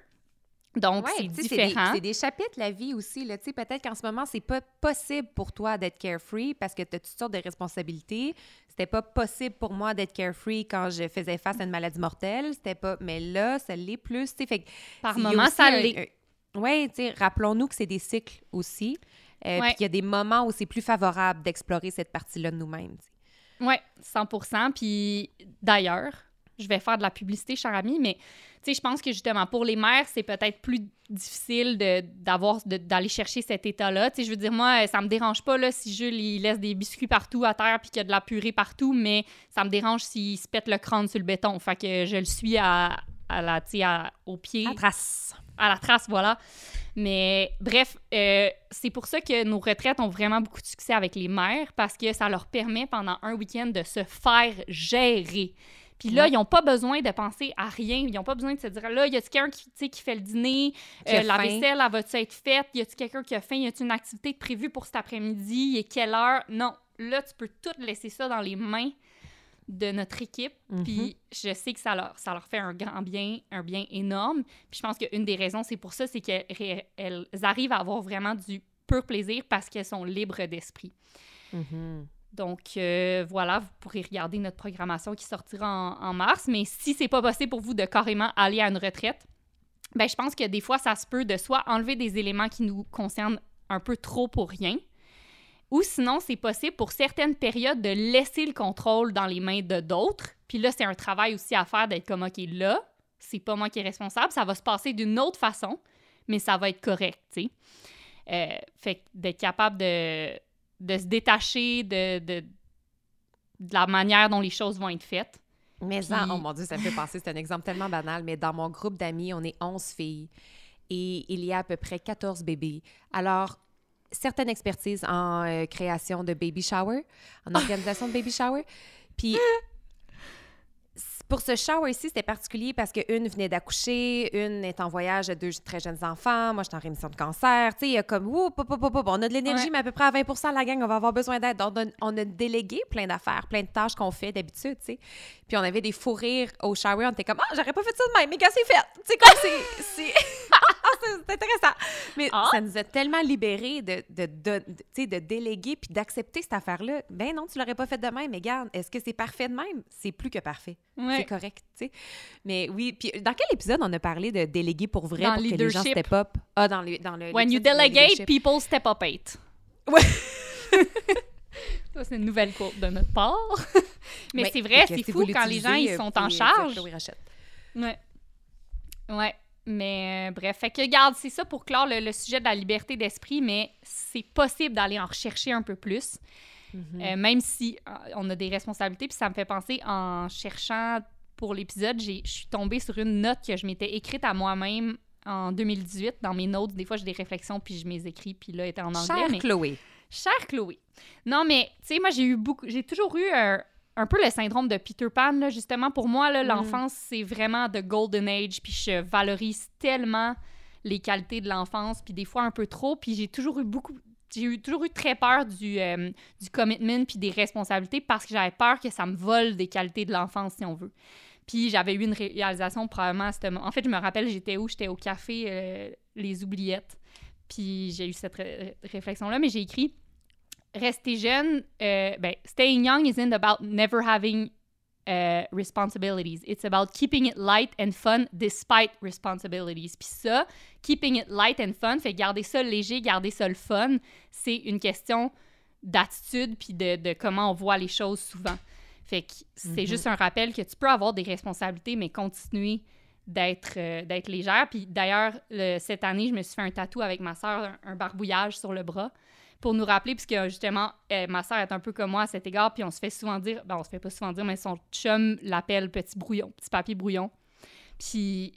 Donc, Ouais, c'est différent. C'est des, chapitres, la vie aussi. Là. Peut-être qu'en ce moment, c'est pas possible pour toi d'être carefree parce que tu as toutes sortes de responsabilités. C'était pas possible pour moi d'être carefree quand je faisais face à une maladie mortelle. C'était pas... Mais là, ça l'est plus. Fait Par il moment, ça l'est. sais, rappelons-nous que c'est des cycles aussi. Euh, Ouais. Puis qu'il y a des moments où c'est plus favorable d'explorer cette partie-là de nous-mêmes. Oui, 100 Puis d'ailleurs, je vais faire de la publicité, cher ami, mais tu sais, je pense que justement, pour les mères, c'est peut-être plus difficile d'avoir d'aller chercher cet état-là. Tu sais, je veux dire, moi, ça me dérange pas si Jules il laisse des biscuits partout à terre puis qu'il y a de la purée partout, mais ça me dérange s'il se pète le crâne sur le béton. Fait que je le suis à, à la, à- au pied À trace. à la trace, voilà. Mais bref, euh, c'est pour ça que nos retraites ont vraiment beaucoup de succès avec les mères parce que ça leur permet pendant un week-end de se faire gérer. Puis là, Ouais. ils n'ont pas besoin de penser à rien. Ils n'ont pas besoin de se dire là, y a-t-il quelqu'un qui, qui fait le dîner? Euh, La faim? vaisselle, elle va-tu être faite? Y a-t-il quelqu'un qui a faim? Y a-t-il une activité prévue pour cet après-midi? Et quelle heure? Non. Là, tu peux tout laisser ça dans les mains de notre équipe. Mhm. Puis je sais que ça leur, ça leur fait un grand bien, un bien énorme. Puis je pense qu'une des raisons, c'est pour ça, c'est qu'elles elles arrivent à avoir vraiment du pur plaisir parce qu'elles sont libres d'esprit. Mhm. Donc euh, voilà, vous pourrez regarder notre programmation qui sortira en, en mars. Mais si c'est pas possible pour vous de carrément aller à une retraite, ben je pense que des fois, ça se peut de soit enlever des éléments qui nous concernent un peu trop pour rien, ou sinon, c'est possible pour certaines périodes de laisser le contrôle dans les mains de d'autres. Puis là, c'est un travail aussi à faire d'être comme, OK, là, c'est pas moi qui est responsable, ça va se passer d'une autre façon, mais ça va être correct, tu sais. Euh, fait d'être capable de, de se détacher de, de, de la manière dont les choses vont être faites. Mais Puis- oh mon Dieu, ça me fait penser, c'est un exemple tellement banal, mais dans mon groupe d'amis, on est 11 filles et il y a à peu près 14 bébés. Alors, certaines expertises en euh, création de baby shower, en <laughs> organisation de baby shower. Puis, pour ce shower ici, c'était particulier parce qu'une venait d'accoucher, une est en voyage de deux très jeunes enfants, moi, j'étais en rémission de cancer. Tu sais, il y a comme, ouh, pop, pop, pop, on a de l'énergie, Ouais. mais à peu près à 20% la gang, on va avoir besoin d'aide. Donc, on a- délégué plein d'affaires, plein de tâches qu'on fait d'habitude, tu sais. Puis on avait des fous rires au shower, on était comme, ah, j'aurais pas fait ça de même, mais quand c'est fait, tu sais, comme <laughs> c'est. c'est- intéressant. Mais Ah. ça nous a tellement libérés de, de, de, de- tu sais, de déléguer puis d'accepter cette affaire-là. Ben non, tu l'aurais pas fait de même, mais regarde, est-ce que c'est parfait de même? C'est plus que parfait. Ouais. C'est correct, tu sais. Mais oui, puis dans quel épisode on a parlé de déléguer pour vrai Dans pour que les gens leadership. step up? Ah, dans le, dans le When you delegate, leadership. people step up eight. Ouais. <laughs> Ça, c'est une nouvelle quote de notre part. <laughs> Mais Ouais, c'est vrai, c'est fou quand les gens ils euh, sont vous en dire charge. Ouais. Ouais. Mais euh, bref, fait que regarde, c'est ça pour clore le, le sujet de la liberté d'esprit, mais c'est possible d'aller en rechercher un peu plus, Mhm. euh, même si euh, on a des responsabilités. Puis ça me fait penser, en cherchant pour l'épisode, je suis tombée sur une note que je m'étais écrite à moi-même en 2018 dans mes notes. Des fois, j'ai des réflexions, puis je m'les écris, puis là, elle était en anglais. Chère mais... Chloé. Chère Chloé. Non, mais, tu sais, moi, j'ai eu beaucoup. J'ai toujours eu un, un peu le syndrome de Peter Pan, là, justement. Pour moi, Mm. l'enfance, c'est vraiment the golden age, puis je valorise tellement les qualités de l'enfance, puis des fois un peu trop, puis j'ai toujours eu beaucoup. J'ai toujours eu très peur du, euh, du commitment puis des responsabilités parce que j'avais peur que ça me vole des qualités de l'enfance, si on veut. Puis j'avais eu une réalisation probablement à ce moment. En fait, je me rappelle, j'étais où? J'étais au café euh, Les Oubliettes. Puis j'ai eu cette ré- réflexion-là, mais j'ai écrit Rester jeune, euh, ben, staying young isn't about never having uh, responsibilities. It's about keeping it light and fun despite responsibilities. Puis ça, keeping it light and fun, fait garder ça léger, garder ça le fun, c'est une question d'attitude puis de, de comment on voit les choses souvent. Fait que c'est Mhm. juste un rappel que tu peux avoir des responsabilités, mais continuer d'être euh, d'être légère. Puis d'ailleurs, le- cette année, je me suis fait un tatou avec ma soeur, un, un barbouillage sur le bras, pour nous rappeler, puisque justement, euh, ma soeur est un peu comme moi à cet égard, puis on se fait souvent dire, ben on se fait pas souvent dire, mais son chum l'appelle petit brouillon, petit papier brouillon. Puis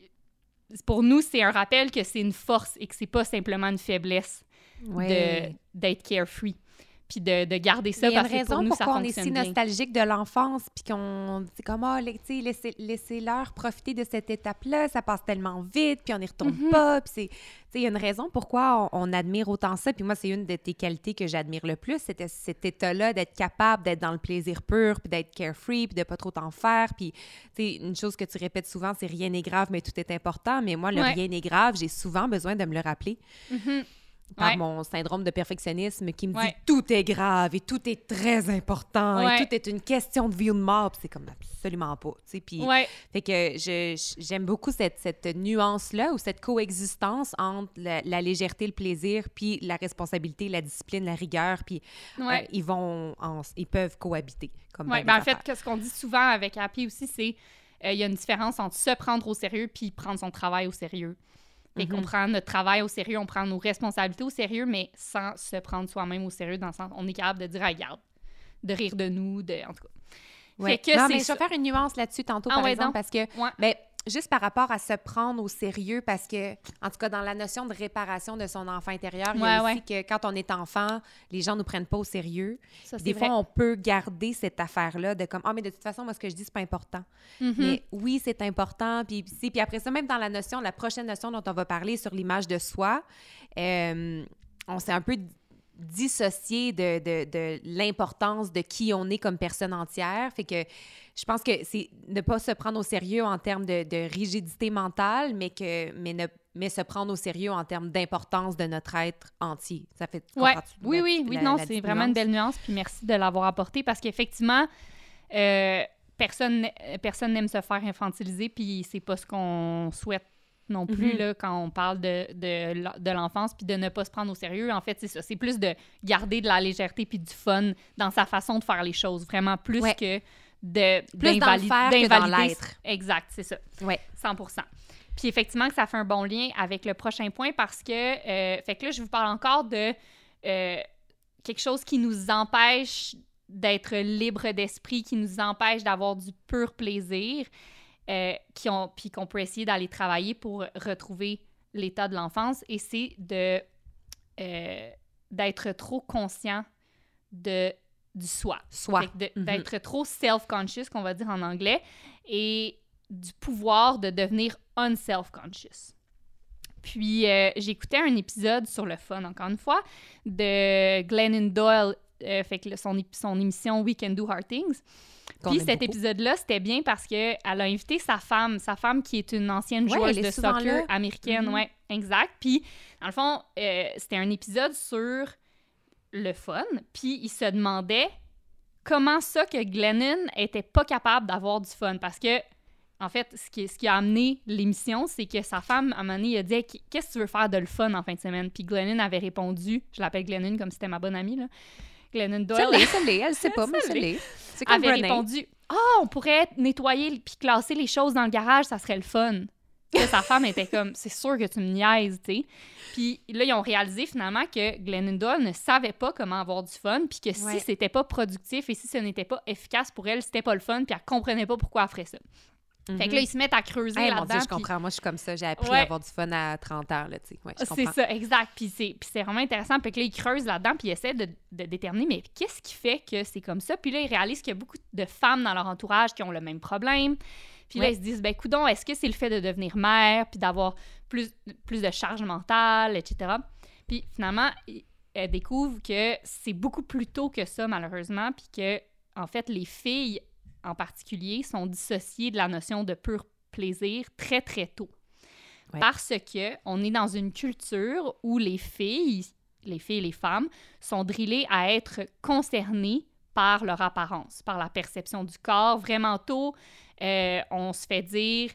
pour nous, c'est un rappel que c'est une force et que c'est pas simplement une faiblesse Ouais. d'être carefree. Puis de, de garder ça Mais il y a parce une que pour raison nous, ça pourquoi on est si bien. nostalgique de l'enfance, puis qu'on c'est comme ah, les- tu sais, laissez, laissez-leur profiter de cette étape-là, ça passe tellement vite, puis on n'y retourne Mhm. pas, puis il y a une raison pourquoi on, on admire autant ça, puis moi c'est une de tes qualités que j'admire le plus, c'était cet état-là d'être capable d'être dans le plaisir pur, puis d'être carefree, puis de pas trop t'en faire, puis tu sais, une chose que tu répètes souvent, c'est rien n'est grave, mais tout est important, mais moi le Ouais. rien n'est grave, j'ai souvent besoin de me le rappeler Mhm. Par Ouais. mon syndrome de perfectionnisme qui me dit tout est grave et tout est très important Ouais. et tout est une question de vie ou de mort. C'est comme absolument pas. tu sais. Puis, Fait que j'aime beaucoup cette, cette nuance-là ou cette coexistence entre la, la légèreté, le plaisir, puis la responsabilité, la discipline, la rigueur. Puis euh, ils, vont en- ils peuvent cohabiter. Comme ben, en fait, ce qu'on dit souvent avec Happy aussi, c'est euh, il y a une différence entre se prendre au sérieux puis prendre son travail au sérieux. Fait qu'on Mhm. prend notre travail au sérieux, on prend nos responsabilités au sérieux, mais sans se prendre soi-même au sérieux, dans le sens on est capable de dire, ah, regarde, de rire de nous, de, en tout cas. Ouais. Fait que non, mais je vais faire une nuance là-dessus tantôt, Ah par ouais, exemple, donc. parce que Ouais. Ben, juste par rapport à se prendre au sérieux, parce que, en tout cas, dans la notion de réparation de son enfant intérieur, il y a Ouais, aussi que quand on est enfant, les gens nous prennent pas au sérieux. Ça, Des vrai. fois, on peut garder cette affaire-là de comme, ah, mais de toute façon, moi, ce que je dis, c'est pas important. Mhm. Mais oui, c'est important. Puis, puis après ça, même dans la notion, la prochaine notion dont on va parler sur l'image de soi, euh, on s'est un peu dissocié de, de, de l'importance de qui on est comme personne entière. Fait que je pense que c'est ne pas se prendre au sérieux en termes de, de rigidité mentale, mais, que, mais, ne, mais se prendre au sérieux en termes d'importance de notre être entier. Ça fait Ouais. Oui, la- oui, oui, la- non, c'est vraiment une belle nuance, puis merci de l'avoir apporté parce qu'effectivement, euh, personne personne n'aime se faire infantiliser, puis c'est pas ce qu'on souhaite non plus Mhm. là, quand on parle de, de, l'enfance, puis de ne pas se prendre au sérieux. En fait, c'est ça. C'est plus de garder de la légèreté puis du fun dans sa façon de faire les choses, vraiment plus Ouais. que de Plus d'invalider- l'être. Exact, c'est ça. Ouais. 100 Puis effectivement, que ça fait un bon lien avec le prochain point parce que, euh, fait que là, je vous parle encore de euh, quelque chose qui nous empêche d'être libre d'esprit, qui nous empêche d'avoir du pur plaisir, euh, qui ont, puis qu'on peut essayer d'aller travailler pour retrouver l'état de l'enfance. Et c'est de euh, d'être trop conscient de du soi. Soi. Mhm. D'être trop self-conscious, qu'on va dire en anglais, et du pouvoir de devenir unself-conscious. Puis, euh, j'écoutais un épisode sur le fun, encore une fois, de Glennon Doyle, euh, fait que son, son émission We Can Do Hard Things. Qu'on Puis cet beaucoup. épisode-là, c'était bien parce qu'elle a invité sa femme, sa femme qui est une ancienne Ouais, joueuse de soccer là. américaine, Mhm. ouais, exact. Puis, dans le fond, euh, c'était un épisode sur le fun, puis il se demandait comment ça que Glennon était pas capable d'avoir du fun, parce que, en fait, ce qui, ce qui a amené l'émission, c'est que sa femme, à un moment donné, il a dit « Qu'est-ce que tu veux faire de le fun en fin de semaine? » Puis Glennon avait répondu, je l'appelle Glennon comme si c'était ma bonne amie, là, Glennon Doyle. Ça l'est, ça l'est. Elle sait pas, <laughs> mais Ça ça l'est. l'est. C'est comme avait Brené. répondu Ah, on pourrait nettoyer puis classer les choses dans le garage, ça serait le fun. Là, sa femme était comme C'est sûr que tu me niaises, tu sais. Puis là, ils ont réalisé finalement que Glennon Doyle ne savait pas comment avoir du fun, puis que Ouais. si c'était pas productif et si ce n'était pas efficace pour elle, c'était pas le fun, puis elle comprenait pas pourquoi elle ferait ça. Fait que là, ils se mettent à creuser Hey, là-dedans. Je puis- comprends. Moi, je suis comme ça. J'ai appris Ouais. à avoir du fun à 30 ans, là, tu sais. Ouais, C'est ça, exact. Puis c'est, vraiment intéressant. Puis que là, ils creusent là-dedans, puis ils essaient de, de déterminer, mais qu'est-ce qui fait que c'est comme ça? Puis là, ils réalisent qu'il y a beaucoup de femmes dans leur entourage qui ont le même problème. Puis là, Ouais. ils se disent, ben, coudon, est-ce que c'est le fait de devenir mère, puis d'avoir plus, plus de charge mentale, etc. Puis finalement, elles découvrent que c'est beaucoup plus tôt que ça, malheureusement, puis que, en fait, les filles en particulier sont dissociées de la notion de pur plaisir très, très tôt. Ouais. Parce que on est dans une culture où les filles, les filles et les femmes, sont drillées à être concernées par leur apparence, par la perception du corps. Vraiment tôt, euh, on se fait dire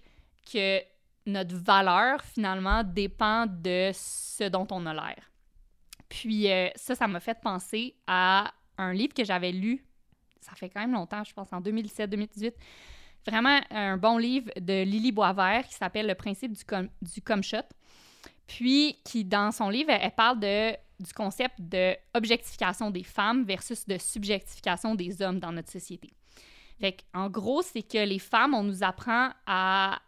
que notre valeur, finalement, dépend de ce dont on a l'air. Puis euh, ça, ça m'a fait penser à un livre que j'avais lu, ça fait quand même longtemps, je pense en 2017-2018. Vraiment un bon livre de Lily Boisvert qui s'appelle Le principe du, com du cum shot. Puis qui, dans son livre, elle, parle de, du concept de objectification des femmes versus de subjectification des hommes dans notre société. En gros, c'est que les femmes, on nous apprend à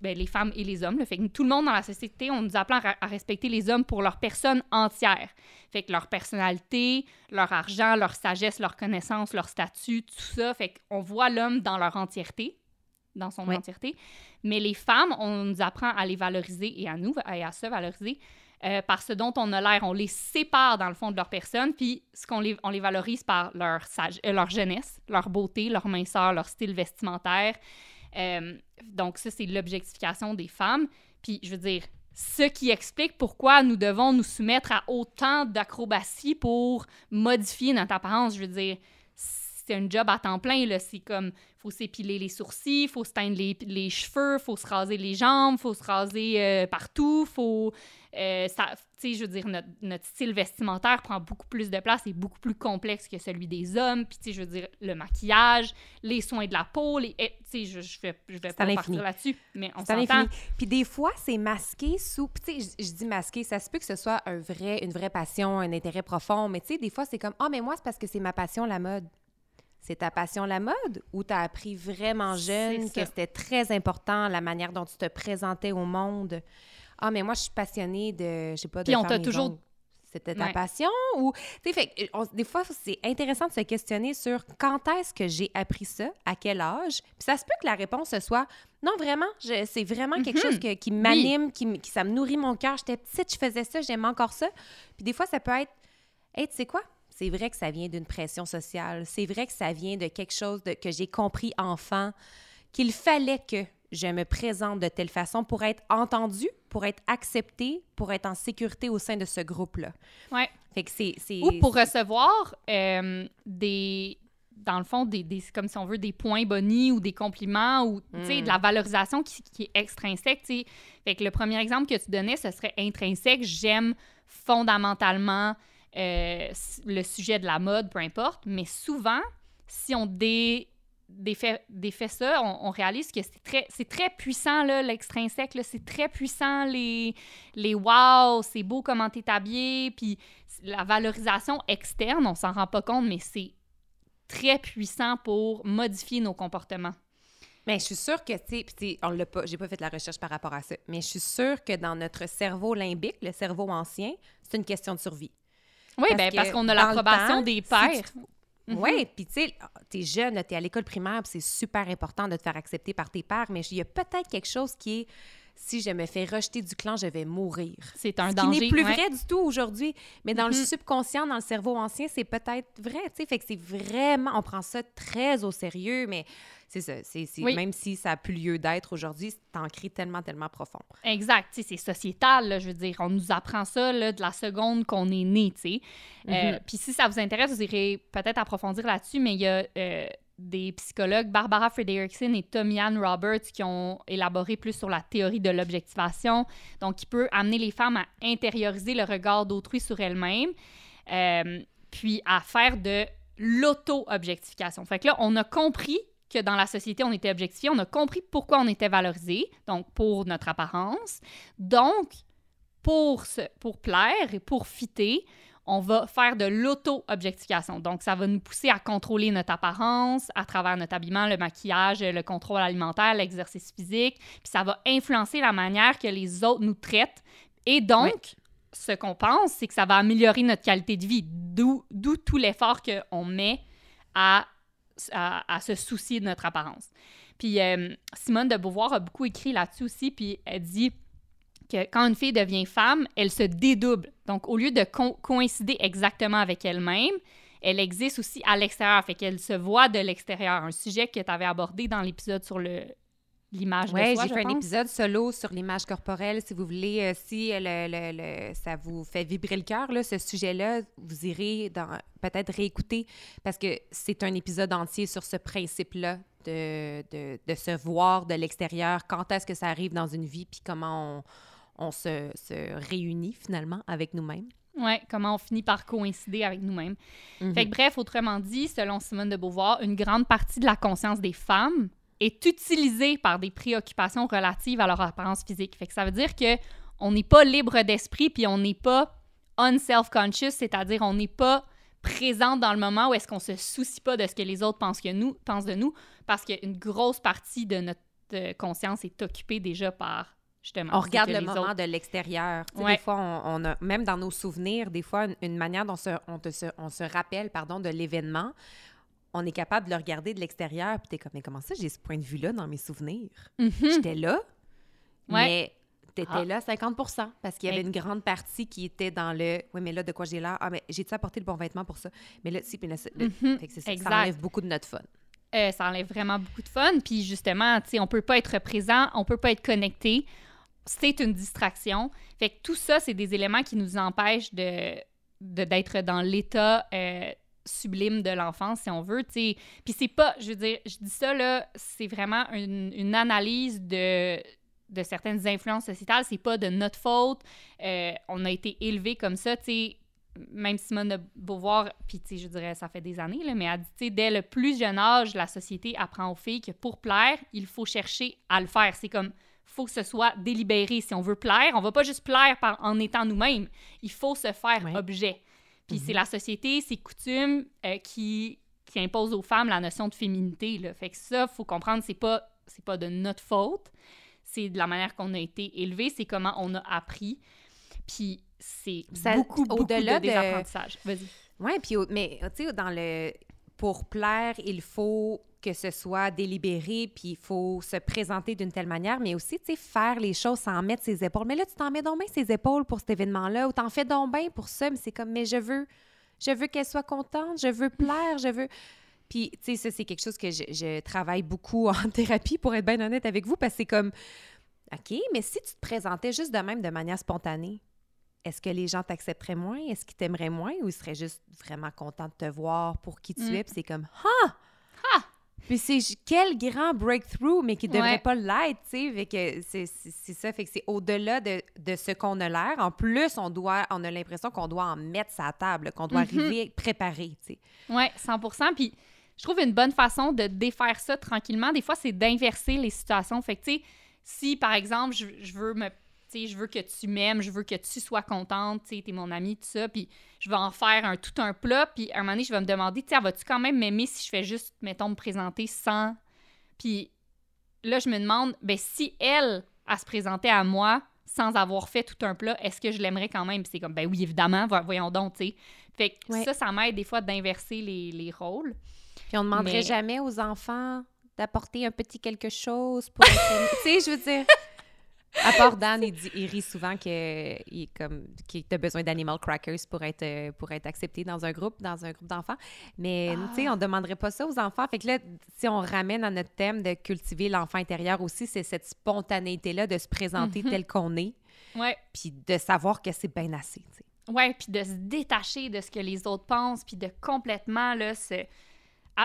ben, les femmes et les hommes. là. fait que tout le monde dans la société, on nous apprend à, à respecter les hommes pour leur personne entière. Fait que leur personnalité, leur argent, leur sagesse, leur connaissance, leur statut, tout ça. Fait qu'on voit l'homme dans leur entièreté, dans son Ouais. entièreté. Mais les femmes, on nous apprend à les valoriser et à nous, et à se valoriser euh, par ce dont on a l'air. On les sépare dans le fond de leur personne, puis ce qu'on les, on les valorise par leur, sage, euh, leur jeunesse, leur beauté, leur minceur, leur style vestimentaire. Euh, donc ça, c'est l'objectification des femmes. Puis je veux dire, ce qui explique pourquoi nous devons nous soumettre à autant d'acrobaties pour modifier notre apparence. Je veux dire, c'est un job à temps plein, là. C'est comme, faut s'épiler les sourcils, faut se teindre les, les cheveux, faut se raser les jambes, faut se raser euh, partout, faut... euh, ça, je veux dire, notre, notre style vestimentaire prend beaucoup plus de place et beaucoup plus complexe que celui des hommes. Puis, je veux dire, le maquillage, les soins de la peau, les... eh, je, je vais, je vais pas partir là-dessus, mais on s'entend. Puis des fois, c'est masqué sous. Tu sais, je, dis masqué, ça se peut que ce soit un vrai, une vraie passion, un intérêt profond. Mais tu sais, des fois, c'est comme Ah, mais moi, c'est parce que c'est ma passion, la mode. C'est ta passion, la mode, ou t'as appris vraiment jeune que c'était très important la manière dont tu te présentais au monde? Ah, mais moi, je suis passionnée de, je sais pas, de Puis on t'a toujours- ongles. C'était ta Ouais. passion ou... Tu sais, fait que, on- des fois, c'est intéressant de se questionner sur quand est-ce que j'ai appris ça, à quel âge? Puis ça se peut que la réponse ce soit non, vraiment, c'est vraiment quelque Mhm. chose que- qui m'anime, qui- ça me nourrit mon cœur. J'étais petite, je faisais ça, j'aime encore ça. Puis des fois, ça peut être, hey, tu sais quoi? C'est vrai que ça vient d'une pression sociale. C'est vrai que ça vient de quelque chose de, que j'ai compris enfant, qu'il fallait que je me présente de telle façon pour être entendue, pour être acceptée, pour être en sécurité au sein de ce groupe-là. Ouais. Fait que c'est... Ou pour recevoir euh, des dans le fond, des, des- comme si on veut, des points bonus ou des compliments ou, tu sais, Mm. de la valorisation qui, qui est extrinsèque, tu sais. Fait que le premier exemple que tu donnais, ce serait intrinsèque. J'aime fondamentalement euh, le sujet de la mode, peu importe, mais souvent, si on dé, défait, ça, on, réalise que c'est très, c'est très puissant, là, l'extrinsèque, c'est très puissant, les, les wow, c'est beau comment t'es habillé, puis la valorisation externe, on s'en rend pas compte, mais c'est très puissant pour modifier nos comportements. Mais je suis sûre que, tu sais, puis tu sais, on l'a pas, j'ai pas fait la recherche par rapport à ça, mais je suis sûre que dans notre cerveau limbique, le cerveau ancien, c'est une question de survie. Oui, Parce ben, que parce qu'on a l'approbation des si pères. tu- Oui, puis tu sais, t'es jeune, t'es à l'école primaire, c'est super important de te faire accepter par tes pères, mais il y a peut-être quelque chose qui est si je me fais rejeter du clan, je vais mourir. C'est un Ce danger. qui n'est plus ouais. vrai du tout aujourd'hui. Mais dans le Mhm. subconscient, dans le cerveau ancien, c'est peut-être vrai, tu sais. Fait que c'est vraiment... On prend ça très au sérieux, mais c'est ça. Oui. Même si ça a plus lieu d'être aujourd'hui, c'est ancré tellement, tellement profond. Exact, c'est sociétal, là, je veux dire, on nous apprend ça là, de la seconde qu'on est né, tu sais. Euh, Mhm. Puis si ça vous intéresse, vous irez peut-être approfondir là-dessus, mais il y a euh, des psychologues, Barbara Frederickson et Tomianne Roberts, qui ont élaboré plus sur la théorie de l'objectivation, donc qui peut amener les femmes à intérioriser le regard d'autrui sur elles-mêmes, euh, puis à faire de l'auto-objectification. Fait que là, on a compris que dans la société, on était objectifié, on a compris pourquoi on était valorisé, donc pour notre apparence. Donc, pour, se, pour plaire et pour fitter, on va faire de l'auto-objectification. Donc, ça va nous pousser à contrôler notre apparence à travers notre habillement, le maquillage, le contrôle alimentaire, l'exercice physique. Puis ça va influencer la manière que les autres nous traitent. Et donc, ce qu'on pense, c'est que ça va améliorer notre qualité de vie. D'où d'où tout l'effort qu'on met à, à, à se soucier de notre apparence. Puis euh, Simone de Beauvoir a beaucoup écrit là-dessus aussi, puis elle dit que quand une fille devient femme, elle se dédouble. Donc, au lieu de co- coïncider exactement avec elle-même, elle existe aussi à l'extérieur, fait qu'elle se voit de l'extérieur. Un sujet que tu avais abordé dans l'épisode sur le l'image soi, j'ai fait un épisode solo sur l'image corporelle. Si vous voulez, euh, si euh, le, le- le- ça vous fait vibrer le cœur, ce sujet-là, vous irez peut-être réécouter parce que c'est un épisode entier sur ce principe-là de, de, de se voir de l'extérieur. Quand est-ce que ça arrive dans une vie, puis comment on, on se, se réunit finalement avec nous-mêmes. Ouais, comment on finit par coïncider avec nous-mêmes. Mhm. Fait que bref, autrement dit, selon Simone de Beauvoir, une grande partie de la conscience des femmes est utilisée par des préoccupations relatives à leur apparence physique. Fait que ça veut dire que on n'est pas libre d'esprit puis on n'est pas unself-conscious, c'est-à-dire on n'est pas présent dans le moment où est-ce qu'on se soucie pas de ce que les autres pensent, que nous, pensent de nous, parce qu'une grosse partie de notre euh, conscience est occupée déjà par justement. On regarde le moment autres- de l'extérieur. Ouais. Des fois, on, on a, même dans nos souvenirs, des fois, une, une manière dont se- on, te se, on se rappelle pardon, de l'événement, on est capable de le regarder de l'extérieur, puis t'es comme, mais comment ça, j'ai ce point de vue-là dans mes souvenirs? Mhm. J'étais là, Ouais. mais t'étais Ah. là à 50% parce qu'il y avait une grande partie qui était dans le, oui, mais là, de quoi j'ai l'air? Ah, mais j'ai-tu apporté le bon vêtement pour ça? Mais là, si, puis là, c'est- le- Mhm. fait que c'est ça, ça enlève beaucoup de notre fun. Euh, ça enlève vraiment beaucoup de fun. Puis justement, tu sais, on peut pas être présent, on peut pas être connecté. C'est une distraction. Fait que tout ça, c'est des éléments qui nous empêchent d'être dans l'état euh, sublime de l'enfance, si on veut. Puis c'est pas, je veux dire, je dis ça, là, c'est vraiment une, une analyse de de certaines influences sociétales, c'est pas de notre faute. Euh, on a été élevés comme ça, tu sais. Même Simone de Beauvoir, puis tu sais, je dirais, ça fait des années, là, mais elle dit, dès le plus jeune âge, la société apprend aux filles que pour plaire, il faut chercher à le faire. C'est comme, faut que ce soit délibéré. Si on veut plaire, on va pas juste plaire par, en étant nous-mêmes. Il faut se faire Ouais. objet. Puis Mhm. c'est la société, c'est coutumes euh, qui, qui imposent aux femmes la notion de féminité. Là. Fait que ça, faut comprendre, c'est pas, c'est pas de notre faute. C'est de la manière qu'on a été élevé, c'est comment on a appris. Puis c'est beaucoup, beaucoup au-delà de de- désapprentissage. Vas-y. Oui, puis au- mais tu sais, dans le pour plaire, il faut que ce soit délibéré, puis il faut se présenter d'une telle manière, mais aussi, tu faire les choses sans mettre ses épaules. Mais là, tu t'en mets donc bien ses épaules pour cet événement-là, ou t'en fais donc bien pour ça, mais c'est comme, mais je veux, je veux qu'elle soit contente, je veux plaire, je veux... Puis, tu sais, ça, c'est quelque chose que je travaille beaucoup <laughs> en thérapie, pour être bien honnête avec vous, parce que c'est comme, OK, mais si tu te présentais juste de même, de manière spontanée, est-ce que les gens t'accepteraient moins? Est-ce qu'ils t'aimeraient moins? Ou ils seraient juste vraiment contents de te voir pour qui tu Mm. es? Puis c'est comme, ah! Ah! Puis c'est quel grand breakthrough, mais qui devrait Ouais. pas l'être, tu sais. C'est ça. Fait que c'est au-delà de, de ce qu'on a l'air. En plus, on doit, on a l'impression qu'on doit en mettre sa table, qu'on doit Mhm. arriver préparé, tu sais. Oui, 100% Puis je trouve une bonne façon de défaire ça tranquillement, des fois, c'est d'inverser les situations. Fait que, tu sais, si, par exemple, je, je veux me... Sais, je veux que tu m'aimes, je veux que tu sois contente, tu sais, t'es mon amie, tout ça, puis je vais en faire un, tout un plat, puis à un moment donné, je vais me demander, tu sais, vas-tu quand même m'aimer si je fais juste, mettons, me présenter sans... Puis là, je me demande, ben si elle, à se présenter à moi sans avoir fait tout un plat, est-ce que je l'aimerais quand même? C'est comme, ben oui, évidemment, vo- voyons donc, tu sais. Fait que Ouais. ça, ça m'aide des fois d'inverser les, les rôles. Puis on demanderait Mais- jamais aux enfants d'apporter un petit quelque chose pour <laughs> tu sais, je veux dire... À part <laughs> Dan, il, dit, il rit souvent que il comme qu'il a besoin d'animal crackers pour être euh, pour être accepté dans un groupe dans un groupe d'enfants. Mais tu sais, on demanderait pas ça aux enfants. Fait que là, si on ramène à notre thème de cultiver l'enfant intérieur aussi, c'est cette spontanéité là de se présenter tel qu'on est, Ouais. puis de savoir que c'est bien assez. tu sais. Ouais, puis de se détacher de ce que les autres pensent, puis de complètement là, se,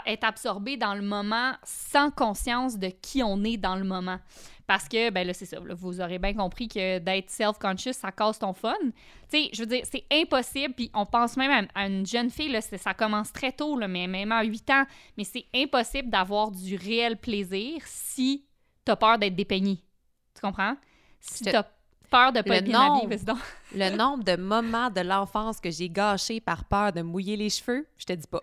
être absorbé dans le moment sans conscience de qui on est dans le moment. Parce que, ben là, c'est ça, là, vous aurez bien compris que d'être self-conscious, ça casse ton fun. Tu sais, je veux dire, c'est impossible, puis on pense même à, à une jeune fille, là, ça commence très tôt, là, mais même à 8 ans, mais c'est impossible d'avoir du réel plaisir si t'as peur d'être dépeigné. Tu comprends? Si t'as peur de pas Le être bien nombre donc. <laughs> Le nombre de moments de l'enfance que j'ai gâchés par peur de mouiller les cheveux, je te dis pas.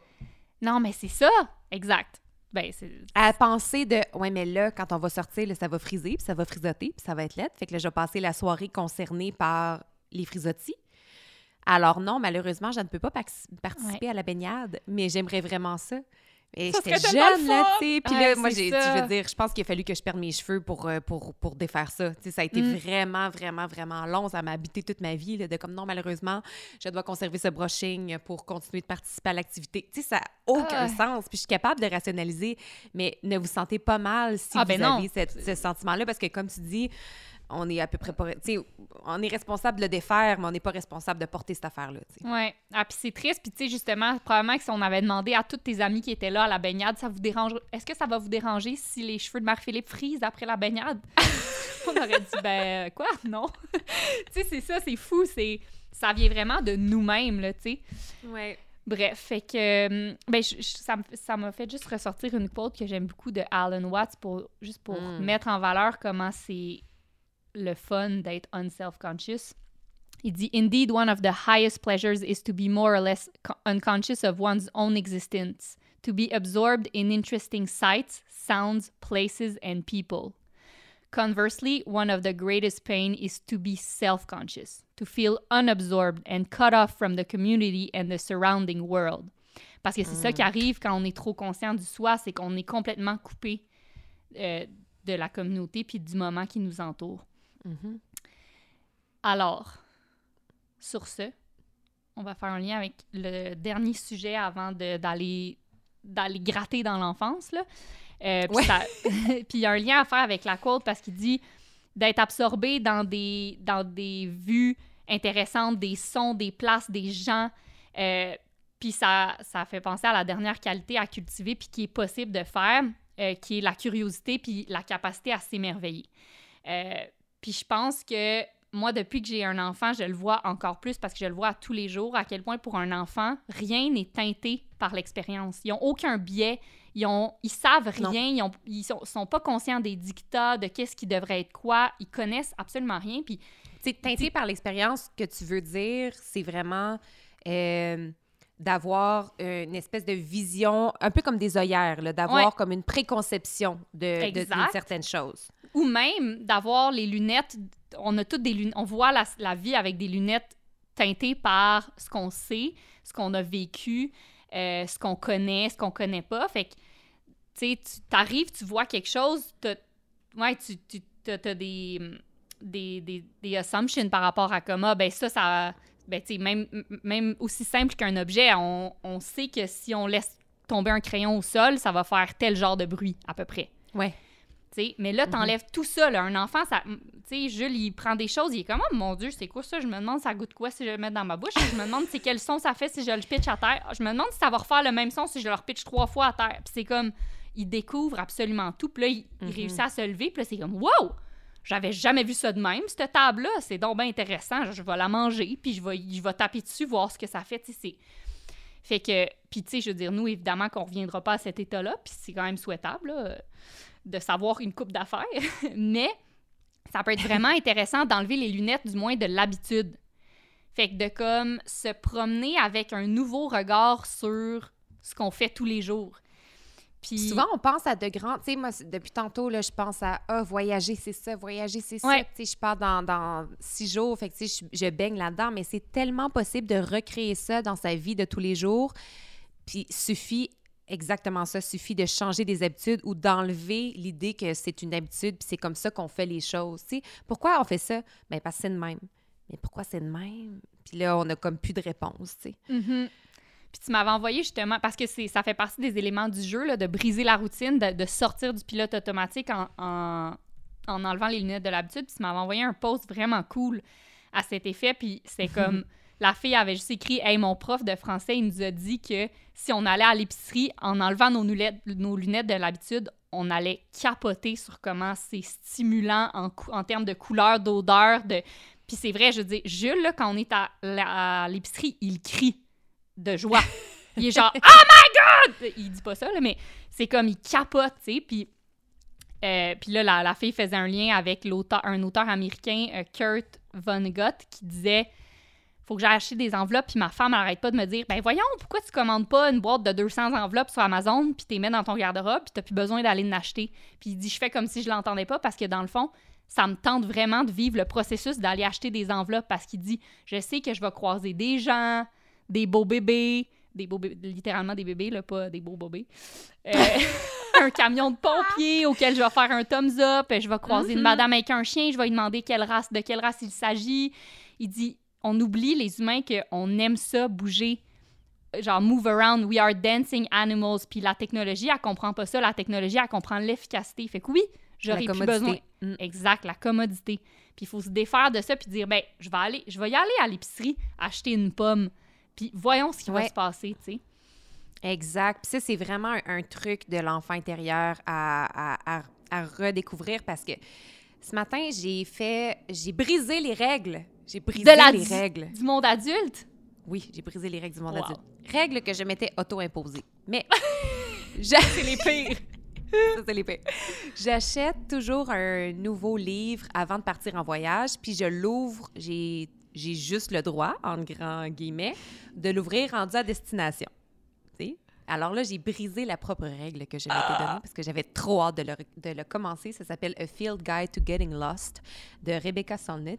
Non, mais c'est ça, exact. Ben. À penser de ouais mais là quand on va sortir là, ça va friser puis ça va frisoter puis ça va être laid fait que là je vais passer la soirée concernée par les frisottis. Alors non malheureusement je ne peux pas participer à la baignade mais j'aimerais vraiment ça. Et j'étais jeune là, tu sais. Puis Ouais, là, moi, j'ai, je veux dire, je pense qu'il a fallu que je perde mes cheveux pour, euh, pour, pour défaire ça. Tu sais, ça a été Mm. vraiment, vraiment, vraiment long. Ça m'a habité toute ma vie, là, de comme non, malheureusement, je dois conserver ce brushing pour continuer de participer à l'activité. Tu sais, ça n'a aucun Ah. sens. Puis je suis capable de rationaliser, mais ne vous sentez pas mal si Ah, vous ben avez cette- ce sentiment-là, parce que comme tu dis, on est à peu près pas... Tu sais, on est responsable de le défaire, mais on n'est pas responsable de porter cette affaire-là. Ouais. Ah, puis c'est triste. Puis, tu sais, justement, probablement que si on avait demandé à tous tes amis qui étaient là à la baignade, ça vous dérange... Est-ce que ça va vous déranger si les cheveux de Marie-Philippe frisent après la baignade? <laughs> on aurait dit, ben, quoi? <laughs> Non. <laughs> tu sais, c'est ça, c'est fou. C'est... Ça vient vraiment de nous-mêmes, là, tu sais. Ouais. Bref, fait que... hum, Ben, je- je- ça ça m'a fait juste ressortir une quote que j'aime beaucoup de Alan Watts, pour, juste pour Mm. mettre en valeur comment c'est le fun d'être unself-conscious. Il dit Indeed, one of the highest pleasures is to be more or less co- unconscious of one's own existence, to be absorbed in interesting sights, sounds, places, and people. Conversely, one of the greatest pain is to be self-conscious, to feel unabsorbed and cut off from the community and the surrounding world. Parce que c'est ça qui arrive quand on est trop conscient du soi, c'est qu'on est complètement coupé euh, de la communauté puis du moment qui nous entoure. Mhm. Alors, sur ce, on va faire un lien avec le dernier sujet avant de- d'aller d'aller gratter dans l'enfance. là. Euh, puis Ouais. <laughs> il y a un lien à faire avec la quote parce qu'il dit d'être absorbé dans des, dans des vues intéressantes, des sons, des places, des gens. Euh, puis ça, ça fait penser à la dernière qualité à cultiver puis qui est possible de faire, euh, qui est la curiosité puis la capacité à s'émerveiller. Puis je pense que moi, depuis que j'ai un enfant, je le vois encore plus parce que je le vois à tous les jours, à quel point pour un enfant, rien n'est teinté par l'expérience. Ils n'ont aucun biais, ils, ont, ils savent rien, ils, ont- ils sont, sont pas conscients des dictats, de qu'est-ce qui devrait être quoi, ils connaissent absolument rien. Puis teinté par l'expérience, ce que tu veux dire, c'est vraiment euh, d'avoir une espèce de vision, un peu comme des œillères, d'avoir Ouais. comme une préconception de, de, Exact. d'une certaine chose. Ou même d'avoir les lunettes. On a toutes des lunettes. On voit la, vie avec des lunettes teintées par ce qu'on sait, ce qu'on a vécu, euh, ce qu'on connaît, ce qu'on connaît pas. Fait que, tu sais, tu vois quelque chose, ouais, tu, tu t'as, des, des, des, assumptions par rapport à comment, ben ça, ça, ben tu même, même aussi simple qu'un objet, on, on sait que si on laisse tomber un crayon au sol, ça va faire tel genre de bruit, à peu près. Ouais. T'sais, mais là, t'enlèves tout ça. Là. Un enfant, ça, tu sais, Jules, il prend des choses, il est comme, oh mon Dieu, c'est quoi ça? Je me demande ça goûte quoi si je le mets dans ma bouche? Je me demande c'est quel son ça fait si je le pitch à terre? Je me demande si ça va refaire le même son si je le repitch trois fois à terre. Puis c'est comme, il découvre absolument tout. Puis là, il, il Mhm. réussit à se lever. Puis là, c'est comme, wow! J'avais jamais vu ça de même, cette table-là. C'est donc bien intéressant. Je vais la manger, puis je vais, je vais taper dessus, voir ce que ça fait. Tu sais, c'est... Fait que, puis tu sais, je veux dire, nous, évidemment qu'on reviendra pas à cet état-là, puis c'est quand même souhaitable, là, de savoir une coupe d'affaires. <laughs> Mais ça peut être vraiment intéressant d'enlever les lunettes, du moins de l'habitude. Fait que de comme se promener avec un nouveau regard sur ce qu'on fait tous les jours. Puis Souvent, on pense à de grands. Tu sais, moi, depuis tantôt, là, je pense à Ah, voyager, c'est ça, voyager, c'est ça. Tu sais, je pars dans, dans six jours, fait que, tu sais, je, je baigne là-dedans, mais c'est tellement possible de recréer ça dans sa vie de tous les jours. Puis, suffit exactement ça, suffit de changer des habitudes ou d'enlever l'idée que c'est une habitude, puis c'est comme ça qu'on fait les choses. Pourquoi on fait ça? Bien, parce que c'est de même. Mais pourquoi c'est de même? Puis là, on a comme plus de réponse, tu sais. Mhm. Puis tu m'avais envoyé justement, parce que ça fait partie des éléments du jeu, là, de briser la routine, de, de sortir du pilote automatique en, en, en enlevant les lunettes de l'habitude. Puis tu m'avais envoyé un post vraiment cool à cet effet. Puis c'est <laughs> comme, la fille avait juste écrit « Hey, mon prof de français, il nous a dit que si on allait à l'épicerie en enlevant nos lunettes, nos lunettes de l'habitude, on allait capoter sur comment c'est stimulant en, termes de couleur, d'odeur, de... Puis c'est vrai, je veux dire, Jules, là, quand on est à, l'épicerie, il crie de joie. <laughs> Il est genre « Oh my God! » Il dit pas ça, là, mais c'est comme, il capote, tu sais, puis... euh, puis là, la, la fille faisait un lien avec un auteur américain, euh, Kurt Vonnegut, qui disait faut que j'aille acheter des enveloppes, puis ma femme n'arrête pas de me dire ben voyons, pourquoi tu commandes pas une boîte de 200 enveloppes sur Amazon, puis tu les mets dans ton garde-robe, puis t'as plus besoin d'aller en acheter. Puis il dit je fais comme si je l'entendais pas, parce que dans le fond, ça me tente vraiment de vivre le processus d'aller acheter des enveloppes, parce qu'il dit je sais que je vais croiser des gens, des beaux bébés, des beaux bébés, littéralement des bébés, là, pas des beaux bébés. Euh, <laughs> un camion de pompiers auquel je vais faire un thumbs up, je vais croiser une Mhm. madame avec un chien, je vais lui demander quelle race, de quelle race il s'agit. Il dit on oublie les humains qu'on aime ça bouger genre move around. We are dancing animals. Puis la technologie elle comprend pas ça. La technologie elle comprend l'efficacité. Fait que oui j'aurais plus besoin. Mm. exact la commodité. Puis il faut se défaire de ça puis dire ben je vais aller je vais y aller à l'épicerie acheter une pomme. Puis voyons ce qui va se passer tu sais. Exact. Puis ça, c'est vraiment un, un truc de l'enfant intérieur à, à- à- à redécouvrir parce que ce matin, j'ai fait... J'ai brisé les règles. J'ai brisé De la les règles. du monde adulte? Oui, j'ai brisé les règles du monde Wow. adulte. Règles que je m'étais auto-imposées. Mais... <laughs> c'est les pires. <laughs> Ça, c'est les pires. J'achète toujours un nouveau livre avant de partir en voyage, puis je l'ouvre, j'ai j'ai juste le droit, en grands guillemets, de l'ouvrir rendu à destination. Alors là, j'ai brisé la propre règle que je m'étais donnée parce que j'avais trop hâte de le, de le commencer. Ça s'appelle A Field Guide to Getting Lost de Rebecca Solnit,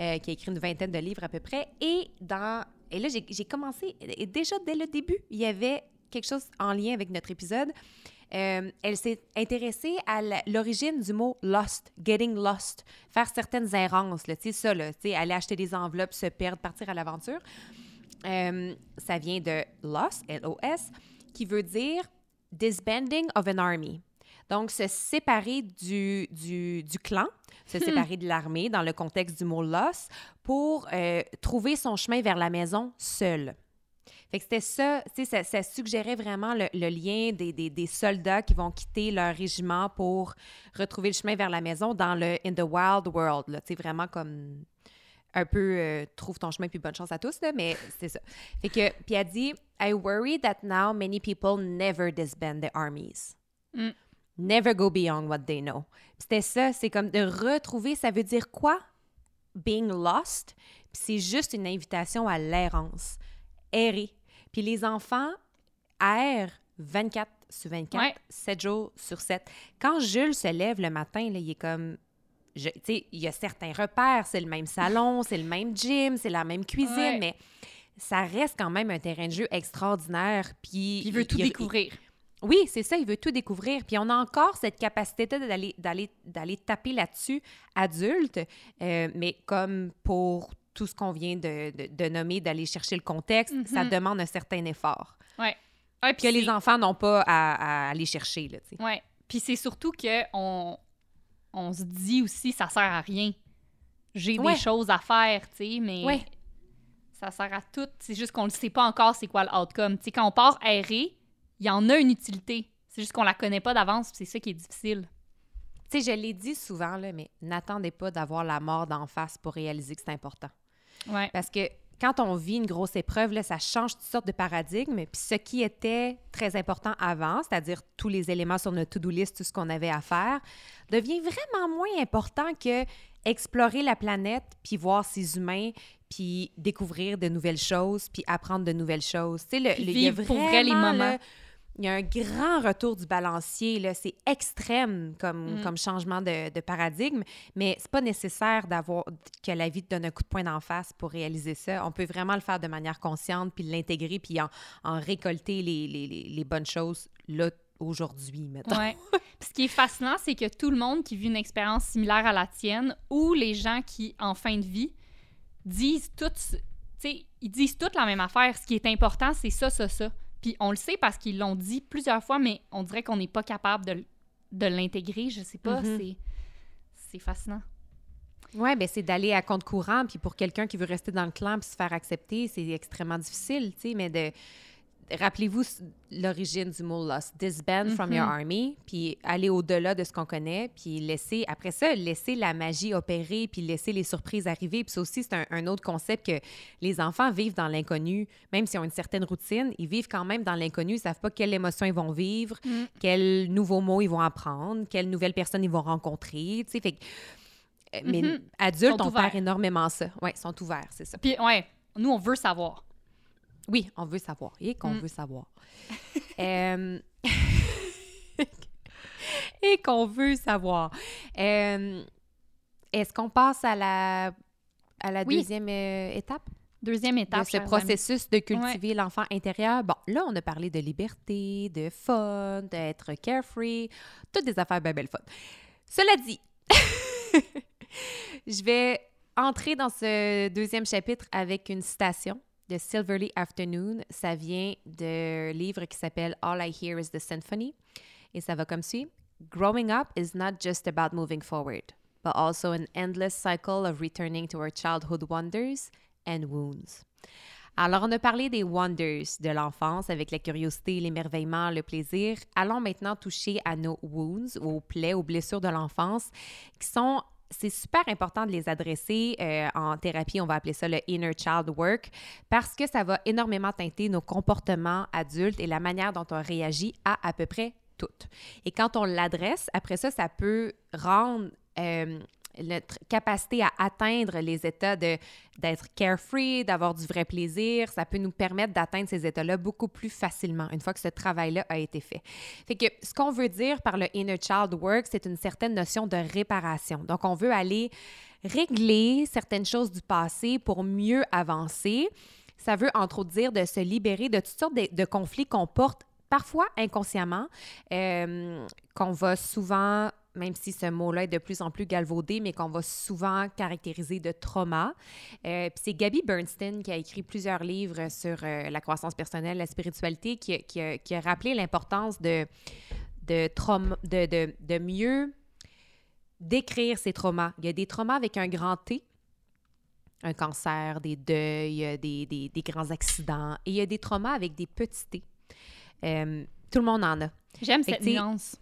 euh, qui a écrit une vingtaine de livres à peu près. Et, dans, et là, j'ai commencé, et déjà dès le début, il y avait quelque chose en lien avec notre épisode. Euh, elle s'est intéressée à l'origine du mot lost, getting lost, faire certaines errances, tu sais, ça, là, aller acheter des enveloppes, se perdre, partir à l'aventure. Euh, ça vient de lost, L-O-S, qui veut dire disbanding of an army. Donc, se séparer du, du, du clan, se séparer de l'armée dans le contexte du mot lost pour euh, trouver son chemin vers la maison seul. Fait que c'était ça, tu sais, ça, ça suggérait vraiment le, le lien des, des, des soldats qui vont quitter leur régiment pour retrouver le chemin vers la maison dans le In the Wild World, tu sais, vraiment comme un peu euh, trouve ton chemin puis bonne chance à tous, là, mais <laughs> c'est ça. Fait que, puis elle dit I worry that now many people never disband their armies. Mm. Never go beyond what they know. C'était ça, c'est comme de retrouver, ça veut dire quoi? Being lost? Puis c'est juste une invitation à l'errance. Errer. Puis les enfants errent 24 sur 24, Ouais. 7 jours sur 7. Quand Jules se lève le matin, là, il est comme il y a certains repères, c'est le même salon, c'est le même gym, c'est la même cuisine, Ouais. mais ça reste quand même un terrain de jeu extraordinaire. Puis il veut tout il- découvrir oui, c'est ça, il veut tout découvrir. Puis on a encore cette capacité d'aller, d'aller, d'aller taper là-dessus adulte, euh, mais comme pour tout ce qu'on vient de, de- de nommer, d'aller chercher le contexte, ça Mhm. demande un certain effort. ouais Ouais, Puis que les enfants n'ont pas à, à aller chercher, là. Ouais. Puis c'est surtout que on, se dit aussi ça sert à rien. J'ai Ouais. des choses à faire, tu sais, mais Ouais. ça sert à tout. C'est juste qu'on ne sait pas encore c'est quoi le outcome. Tu sais, quand on part errer, il y en a une utilité. C'est juste qu'on la connaît pas d'avance, c'est ça qui est difficile. Tu sais, je l'ai dit souvent, là, mais n'attendez pas d'avoir la mort d'en face pour réaliser que c'est important. Ouais. Parce que quand on vit une grosse épreuve, là, ça change toutes sortes de paradigmes. Puis ce qui était très important avant, c'est-à-dire tous les éléments sur notre to-do list, tout ce qu'on avait à faire, devient vraiment moins important que explorer la planète, puis voir ses humains, puis découvrir de nouvelles choses, puis apprendre de nouvelles choses. Tu sais, il y a vivre pour vrai les vraiment, moments. Il y a un grand retour du balancier. Là. C'est extrême comme, Mm. comme changement de, de paradigme, mais c'est pas nécessaire d'avoir que la vie te donne un coup de poing d'en face pour réaliser ça. On peut vraiment le faire de manière consciente, puis l'intégrer, puis en, en récolter les, les, les, les bonnes choses là, aujourd'hui. Ouais. Puis ce qui est fascinant, c'est que tout le monde qui vit une expérience similaire à la tienne ou les gens qui, en fin de vie, disent sais, ils disent toutes la même affaire. Ce qui est important, c'est ça, ça, ça. Puis on le sait parce qu'ils l'ont dit plusieurs fois, mais on dirait qu'on n'est pas capable de, l'intégrer. Je sais pas, Mhm. c'est c'est fascinant. Oui, ben c'est d'aller à compte courant, puis pour quelqu'un qui veut rester dans le clan puis se faire accepter, c'est extrêmement difficile, tu sais, mais de... Rappelez-vous l'origine du mot lost. Disband from your Mhm. army, puis aller au-delà de ce qu'on connaît, puis laisser, après ça, laisser la magie opérer, puis laisser les surprises arriver. Puis ça aussi, c'est un, un autre concept que les enfants vivent dans l'inconnu, même s'ils ont une certaine routine, ils vivent quand même dans l'inconnu, ils savent pas quelle émotion ils vont vivre, Mm. quels nouveaux mots ils vont apprendre, quelles nouvelles personnes ils vont rencontrer, tu sais, fait que- euh, Mais Mhm. adultes, on ouverts. perd énormément ça. Oui, ils sont ouverts, c'est ça. Puis ouais, nous, on veut savoir. Oui, on veut savoir. Et qu'on Mm. veut savoir. <laughs> Euh, <laughs> Et qu'on veut savoir. Euh, Est-ce qu'on passe à la, à la Oui. deuxième euh, étape? Deuxième de étape. ce chers amis. processus de cultiver l'enfant intérieur? Bon, là, on a parlé de liberté, de fun, d'être carefree, toutes des affaires bien belles fun. Cela dit, <laughs> je vais entrer dans ce deuxième chapitre avec une citation de Silverly Afternoon. Ça vient d'un livre qui s'appelle All I Hear is the Symphony. Et ça va comme suit. Growing up is not just about moving forward, but also an endless cycle of returning to our childhood wonders and wounds. Alors, on a parlé des wonders de l'enfance avec la curiosité, l'émerveillement, le plaisir. Allons maintenant toucher à nos wounds, aux plaies, aux blessures de l'enfance, qui sont c'est super important de les adresser euh, en thérapie, on va appeler ça le inner child work, parce que ça va énormément teinter nos comportements adultes et la manière dont on réagit à à peu près tout. Et quand on l'adresse, après ça, ça peut rendre euh, notre capacité à atteindre les états d'être carefree, d'avoir du vrai plaisir, ça peut nous permettre d'atteindre ces états-là beaucoup plus facilement une fois que ce travail-là a été fait. Fait que ce qu'on veut dire par le inner child work, c'est une certaine notion de réparation. Donc on veut aller régler certaines choses du passé pour mieux avancer. Ça veut entre autres dire de se libérer de toutes sortes de, de conflits qu'on porte parfois inconsciemment, euh, qu'on va souvent même si ce mot-là est de plus en plus galvaudé, mais qu'on va souvent caractériser de trauma. Euh, puis c'est Gabby Bernstein qui a écrit plusieurs livres sur euh, la croissance personnelle, la spiritualité, qui, a- qui a, qui a rappelé l'importance de, de, trauma, de, de, de mieux décrire ces traumas. Il y a des traumas avec un grand T, un cancer, des deuils, des, des, des grands accidents, et il y a des traumas avec des petits T. Euh, tout le monde en a. J'aime cette nuance.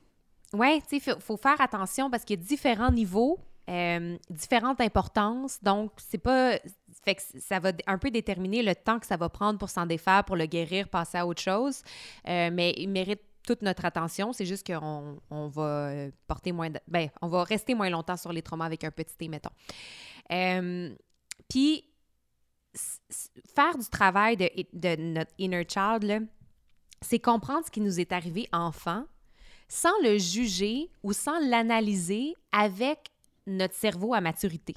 Oui, tu sais, il faut, faire attention parce qu'il y a différents niveaux, euh, différentes importances. Donc, c'est pas. Fait que ça va un peu déterminer le temps que ça va prendre pour s'en défaire, pour le guérir, passer à autre chose. Euh, mais il mérite toute notre attention. C'est juste qu'on on va euh, porter moins. ben, on va rester moins longtemps sur les traumas avec un petit T, mettons. Puis, faire du travail de, de notre inner child, c'est comprendre ce qui nous est arrivé enfant sans le juger ou sans l'analyser avec notre cerveau à maturité.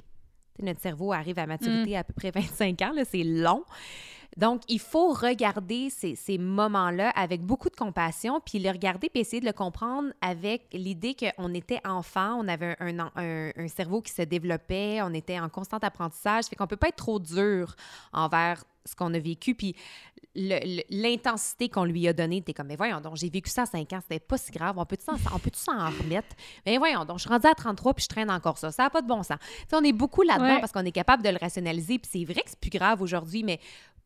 Notre cerveau arrive à maturité à peu près <laughs> 25 ans, c'est long. Donc, il faut regarder ces, ces moments-là avec beaucoup de compassion, puis le regarder, puis essayer de le comprendre avec l'idée qu'on était enfant, on avait un, un- un- un cerveau qui se développait, on était en constant apprentissage, fait qu'on peut pas être trop dur envers ce qu'on a vécu, puis l'intensité qu'on lui a donnée, t'es comme, mais voyons donc, j'ai vécu ça à 5 ans, c'était pas si grave, on peut-tu s'en, on peut s'en remettre? Mais voyons donc, je suis rendue à 33 puis je traîne encore ça, ça n'a pas de bon sens. On est beaucoup là-dedans Ouais. parce qu'on est capable de le rationaliser, puis c'est vrai que c'est plus grave aujourd'hui, mais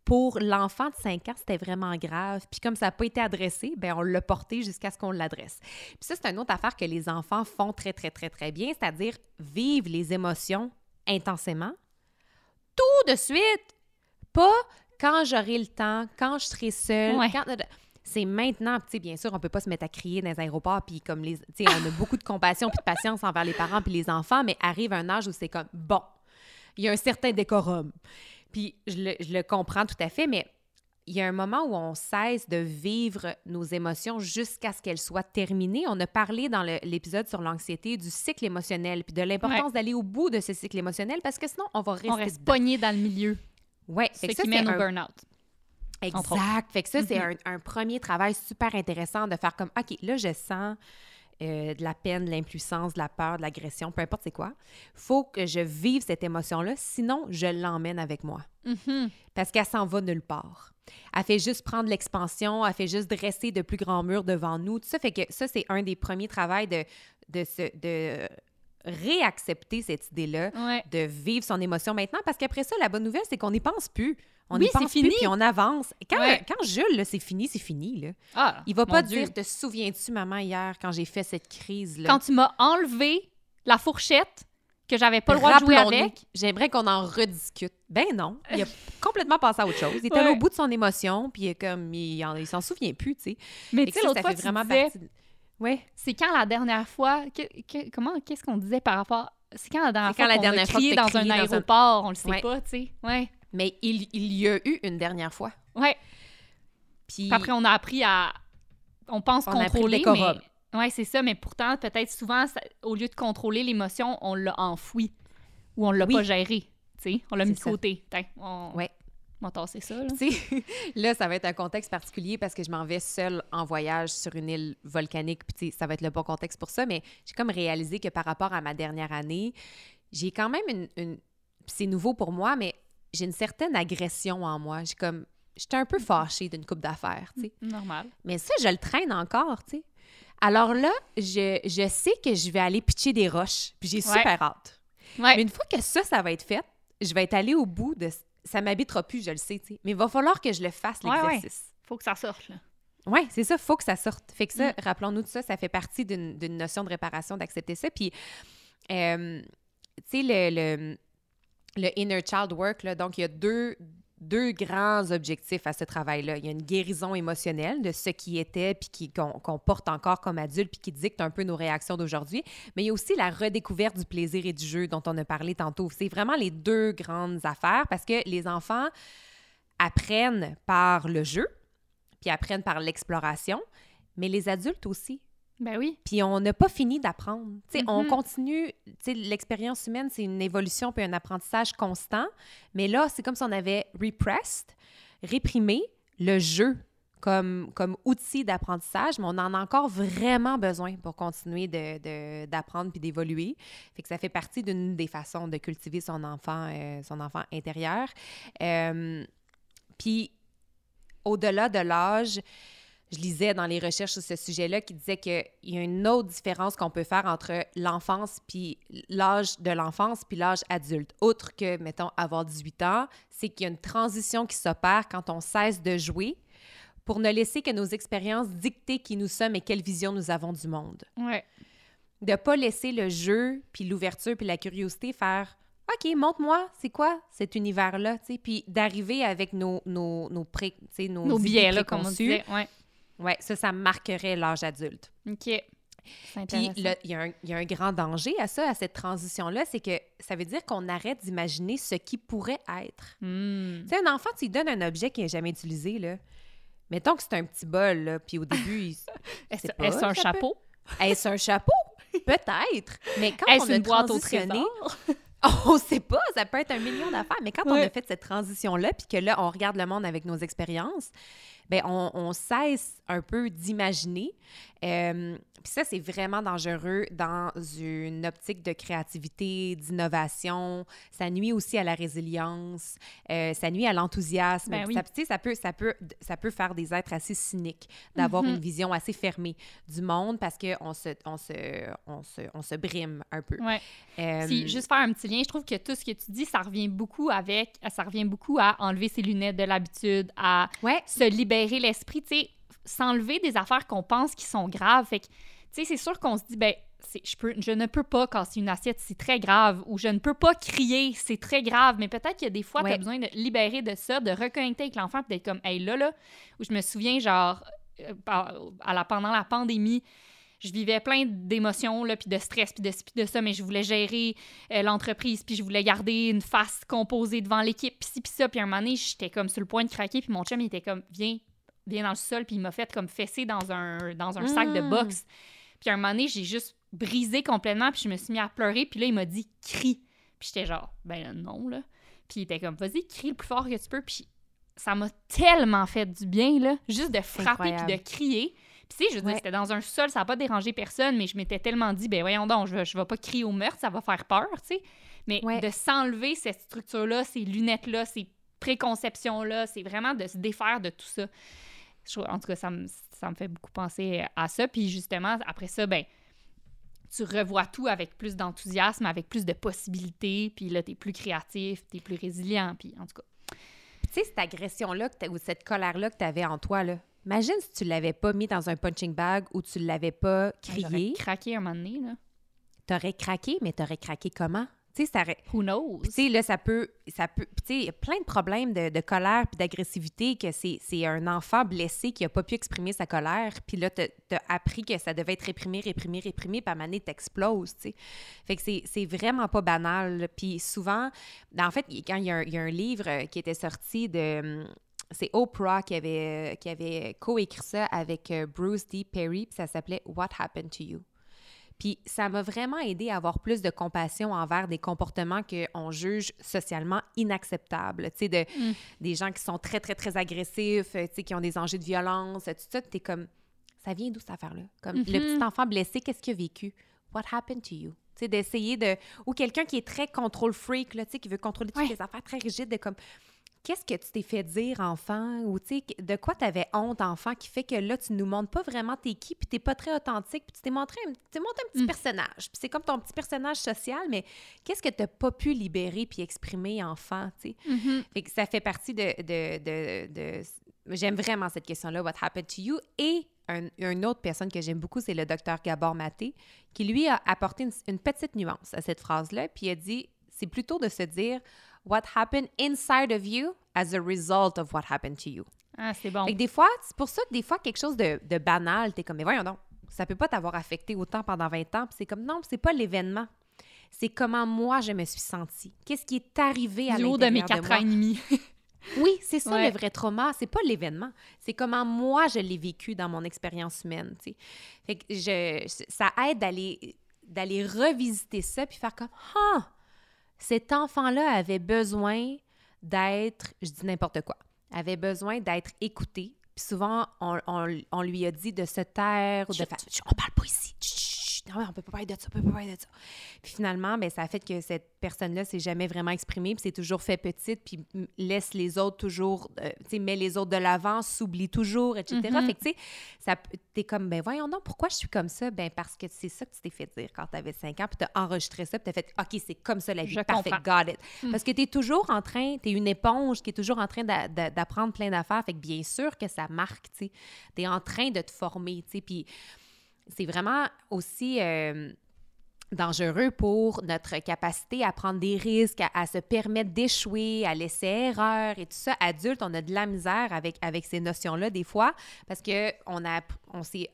pour l'enfant de 5 ans, c'était vraiment grave. Puis comme ça n'a pas été adressé, ben on l'a porté jusqu'à ce qu'on l'adresse. Puis ça, c'est une autre affaire que les enfants font très, très, très, très bien, c'est-à-dire vivre les émotions intensément, tout de suite, pas quand j'aurai le temps, quand je serai seule, Ouais. quand... C'est maintenant, tu sais, bien sûr, on peut pas se mettre à crier dans les aéroports, puis comme les, tu sais, on a beaucoup de compassion puis de patience envers les parents puis les enfants, mais arrive un âge où c'est comme, bon, il y a un certain décorum. Puis je le, je le comprends tout à fait, mais il y a un moment où on cesse de vivre nos émotions jusqu'à ce qu'elles soient terminées. On a parlé dans l'épisode sur l'anxiété du cycle émotionnel, puis de l'importance d'aller au bout de ce cycle émotionnel parce que sinon, on va rester On reste pogné dans le milieu, Ouais, ce qui ça, c'est mène au un- burn-out. Exact. Fait que ça, c'est Mhm. un, un premier travail super intéressant de faire comme, OK, là, je sens euh, de la peine, de l'impuissance, de la peur, de l'agression, peu importe c'est quoi. faut que je vive cette émotion-là, sinon je l'emmène avec moi. Mhm. Parce qu'elle s'en va nulle part. Elle fait juste prendre l'expansion, elle fait juste dresser de plus grands murs devant nous. Tout ça fait que ça, c'est un des premiers travaux de, de, se, de réaccepter cette idée-là, Ouais. de vivre son émotion maintenant. Parce qu'après ça, la bonne nouvelle, c'est qu'on n'y pense plus. On Oui, n'y pense fini. plus, puis on avance. Quand, Ouais. quand Jules, c'est fini, c'est fini. Là. Ah, Il va pas Dieu. dire, te souviens-tu, maman, hier, quand j'ai fait cette crise-là? Quand tu m'as enlevé la fourchette que j'avais pas le droit de jouer avec. J'aimerais qu'on en rediscute. Ben non, il a <laughs> complètement passé à autre chose. Il était Ouais. au bout de son émotion, puis comme il, en- il s'en souvient plus, tu sais. Mais tu sais, l'autre fois, tu disais, de- Ouais. c'est quand la dernière fois, que- que- comment, qu'est-ce qu'on disait par rapport, c'est quand la dernière C'est quand fois la qu'on dernière a fois que dans un dans un- aéroport, on le sait Ouais. pas, tu sais. Ouais, Mais il, il y a eu une dernière fois. ouais. Puis Puis après, on a appris à, on pense On a contrôler, décorum. mais ouais, c'est ça. Mais pourtant, peut-être souvent, ça- au lieu de contrôler l'émotion, on l'a enfoui ou on l'a Oui. pas géré. Tu sais, on l'a mis de côté. On, Ouais. On va tasser ça. <laughs> Là. Ça va être un contexte particulier parce que je m'en vais seule en voyage sur une île volcanique. Puis, ça va être le bon contexte pour ça. Mais j'ai comme réalisé que par rapport à ma dernière année, j'ai quand même une. une- c'est nouveau pour moi, mais j'ai une certaine agression en moi. J'ai comme. J'étais un peu fâchée d'une coupe d'affaires, tu sais. Normal. Mais ça, je le traîne encore, tu sais. Alors là, je, je sais que je vais aller pitcher des roches. Puis j'ai Ouais. super hâte. Ouais. Mais une fois que ça, ça va être fait, je vais être allée au bout de... Ça m'habitera plus, je le sais, tu sais. Mais il va falloir que je le fasse, Ouais, ouais. l'exercice. Faut que ça sorte. Là. Oui, c'est ça, faut que ça sorte. Fait que ça, Mm. rappelons-nous de ça, ça fait partie d'une d'une notion de réparation, d'accepter ça. Puis, euh, tu sais, le, le, le inner child work, là, donc il y a deux, deux grands objectifs à ce travail-là. Il y a une guérison émotionnelle de ce qui était, puis qu'on porte encore comme adulte, puis qui dicte un peu nos réactions d'aujourd'hui. Mais il y a aussi la redécouverte du plaisir et du jeu dont on a parlé tantôt. C'est vraiment les deux grandes affaires parce que les enfants apprennent par le jeu, puis apprennent par l'exploration, mais les adultes aussi. Ben oui. Puis on n'a pas fini d'apprendre. Tu sais, On Mhm. continue, l'expérience humaine, c'est une évolution puis un apprentissage constant. Mais là, c'est comme si on avait repressed, réprimé le jeu comme, comme outil d'apprentissage, mais on en a encore vraiment besoin pour continuer de- de- d'apprendre puis d'évoluer. Fait que ça fait partie d'une des façons de cultiver son enfant, euh, son enfant intérieur. Euh, puis au-delà de l'âge, je lisais dans les recherches sur ce sujet-là qui disait qu'il y a une autre différence qu'on peut faire entre l'enfance puis l'âge de l'enfance puis l'âge adulte. Outre que, mettons, avoir 18 ans, c'est qu'il y a une transition qui s'opère quand on cesse de jouer pour ne laisser que nos expériences dicter qui nous sommes et quelle vision nous avons du monde. Ouais. De pas laisser le jeu puis l'ouverture puis la curiosité faire OK, montre-moi, c'est quoi cet univers-là, puis d'arriver avec nos, nos, nos, pré, nos, biais, là, comme on disait. Ouais. Ouais, ça, ça marquerait l'âge adulte. OK. C'est Puis il y, a un- il y a un grand danger à ça, à cette transition-là, c'est que ça veut dire qu'on arrête d'imaginer ce qui pourrait être. Hmm. Tu sais, un enfant, tu lui donnes un objet qu'il n'a jamais utilisé, là. Mettons que c'est un petit bol, là, puis au début, il... <laughs> Est-ce un chapeau? est-ce un chapeau? <laughs> Peut-être. Mais quand on a une boîte au transitionné, trésor? <laughs> on sait pas, ça peut être un million d'affaires. Mais quand on a fait cette transition-là, puis que là, on regarde le monde avec nos expériences, ben on, on cesse un peu d'imaginer. Euh, puis ça, c'est vraiment dangereux dans une optique de créativité, d'innovation. Ça nuit aussi à la résilience, euh, ça nuit à l'enthousiasme. Ben oui. ça, peut, ça, peut, ça peut faire des êtres assez cyniques, d'avoir Mhm. une vision assez fermée du monde parce qu'on se, on se, on se, on se brime un peu. Ouais. Euh, Si, juste faire un petit lien, je trouve que tout ce que tu dis, ça revient beaucoup avec, ça revient beaucoup à enlever ses lunettes de l'habitude, à ouais, se libérer l'esprit, tu sais, s'enlever des affaires qu'on pense qui sont graves. Fait que, tu sais, c'est sûr qu'on se dit, ben, je, peux, je ne peux pas casser une assiette, c'est très grave, ou je ne peux pas crier, c'est très grave. Mais peut-être qu'il y a des fois, tu as besoin de libérer de ça, de reconnecter avec l'enfant, puis d'être comme, hey, là, là, où je me souviens, genre, euh, à la, pendant la pandémie, je vivais plein d'émotions, là, puis de stress, puis de ci, puis de ça, mais je voulais gérer euh, l'entreprise, puis je voulais garder une face composée devant l'équipe, puis ci, puis ça. Puis un moment donné, j'étais comme sur le point de craquer, puis mon chum, il était comme, viens, viens dans le sol, puis il m'a fait comme fesser dans un, dans un sac de Mm. boxe. Puis un moment donné, j'ai juste brisé complètement, puis je me suis mis à pleurer, puis là, il m'a dit, crie. Puis j'étais genre, ben non, là. Puis il était comme, vas-y, crie le plus fort que tu peux. Puis ça m'a tellement fait du bien, là, juste de frapper puis de crier. Sais, je veux dire, c'était dans un sol, ça n'a pas dérangé personne, mais je m'étais tellement dit, ben voyons donc, je je vais pas crier au meurtre, ça va faire peur, tu sais. Mais Ouais. de s'enlever cette structure-là, ces lunettes-là, ces préconceptions-là, c'est vraiment de se défaire de tout ça. Je- en tout cas, ça me, ça me fait beaucoup penser à ça. Puis justement, après ça, ben tu revois tout avec plus d'enthousiasme, avec plus de possibilités, puis là, t'es plus créatif, t'es plus résilient, puis en tout cas. Tu sais, cette agression-là ou cette colère-là que tu avais en toi, là, imagine si tu l'avais pas mis dans un punching bag ou tu l'avais pas J'aurais crié. craqué un moment donné, là. T'aurais craqué, mais t'aurais craqué comment? Tu sais, ça aurait- Who knows? Tu sais, là, ça peut. Ça peut tu sais, il y a plein de problèmes de, de colère puis d'agressivité que c'est un enfant blessé qui a pas pu exprimer sa colère. Puis là, t'as as appris que ça devait être réprimé, réprimé, réprimé, puis à un moment donné, t'exploses, tu sais. Fait que c'est- vraiment pas banal. Puis souvent, en fait, quand il y, a un- il y a un livre euh, qui était sorti de. C'est Oprah qui avait, qui avait coécrit ça avec euh, Bruce D. Perry, puis ça s'appelait What Happened to You? Puis ça m'a vraiment aidé à avoir plus de compassion envers des comportements qu'on juge socialement inacceptables. Tu sais, de, Mm. des gens qui sont très, très, très agressifs, euh, tu sais, qui ont des enjeux de violence, tout ça, t'es comme, ça vient d'où cette affaire-là? Comme le Mhm. petit enfant blessé, qu'est-ce qu'il a vécu? What happened to you? Tu sais, d'essayer de... Ou quelqu'un qui est très contrôle freak, là, tu sais, qui veut contrôler toutes Ouais. les affaires très rigides, de comme... Qu'est-ce que tu t'es fait dire, enfant? Ou, tu sais, de quoi tu avais honte, enfant, qui fait que là, tu nous montres pas vraiment t'es qui, puis t'es pas très authentique, puis tu t'es montré, un- t'es un petit Mm. personnage. Puis c'est comme ton petit personnage social, mais qu'est-ce que t'as pas pu libérer puis exprimer, enfant, tu sais? Mhm. Fait que ça fait partie de... de, de, de- J'aime vraiment cette question-là, What happened to you? Et un- une autre personne que j'aime beaucoup, c'est le docteur Gabor Maté, qui lui a apporté une, une petite nuance à cette phrase-là, puis il a dit, c'est plutôt de se dire What happened inside of you as a result of what happened to you. Ah, c'est bon. Fait que des fois, c'est pour ça que des fois, quelque chose de, de banal, t'es comme, mais voyons donc, ça peut pas t'avoir affecté autant pendant 20 ans. Puis c'est comme, non, c'est pas l'événement. C'est comment moi, je me suis sentie. Qu'est-ce qui est arrivé à Du haut de mes l'intérieur quatre ans et demi. <laughs> Oui, c'est ça Ouais. le vrai trauma. C'est pas l'événement. C'est comment moi je l'ai vécu dans mon expérience humaine. tu sais. Fait que je, ça aide d'aller d'aller revisiter ça puis faire comme ah cet enfant-là avait besoin d'être, je dis n'importe quoi, avait besoin d'être écouté. Puis souvent, on, on- on lui a dit de se taire ou de faire on parle pas ici. Chut, chut. non, on peut pas parler de ça, on peut pas parler de ça. Puis finalement, ben, ça a fait que cette personne-là s'est jamais vraiment exprimée, puis s'est toujours fait petite, puis laisse les autres toujours, euh, tu sais, met les autres de l'avant, s'oublie toujours, etc. Mhm. Fait que, tu sais, ça t'es comme, ben voyons donc, pourquoi je suis comme ça? Ben parce que c'est ça que tu t'es fait dire quand t'avais 5 ans, puis t'as enregistré ça, puis t'as fait, OK, c'est comme ça la vie, Je parfait, comprends. got it. Mm. Parce que t'es toujours en train, t'es une éponge qui est toujours en train d'a- d'a- d'apprendre plein d'affaires, fait que bien sûr que ça marque, tu sais. T'es en train de te former, tu sais, puis c'est vraiment aussi... euh, dangereux pour notre capacité à prendre des risques, à, à se permettre d'échouer, à laisser erreur et tout ça. Adulte, on a de la misère avec, avec ces notions-là des fois parce que on a on s'est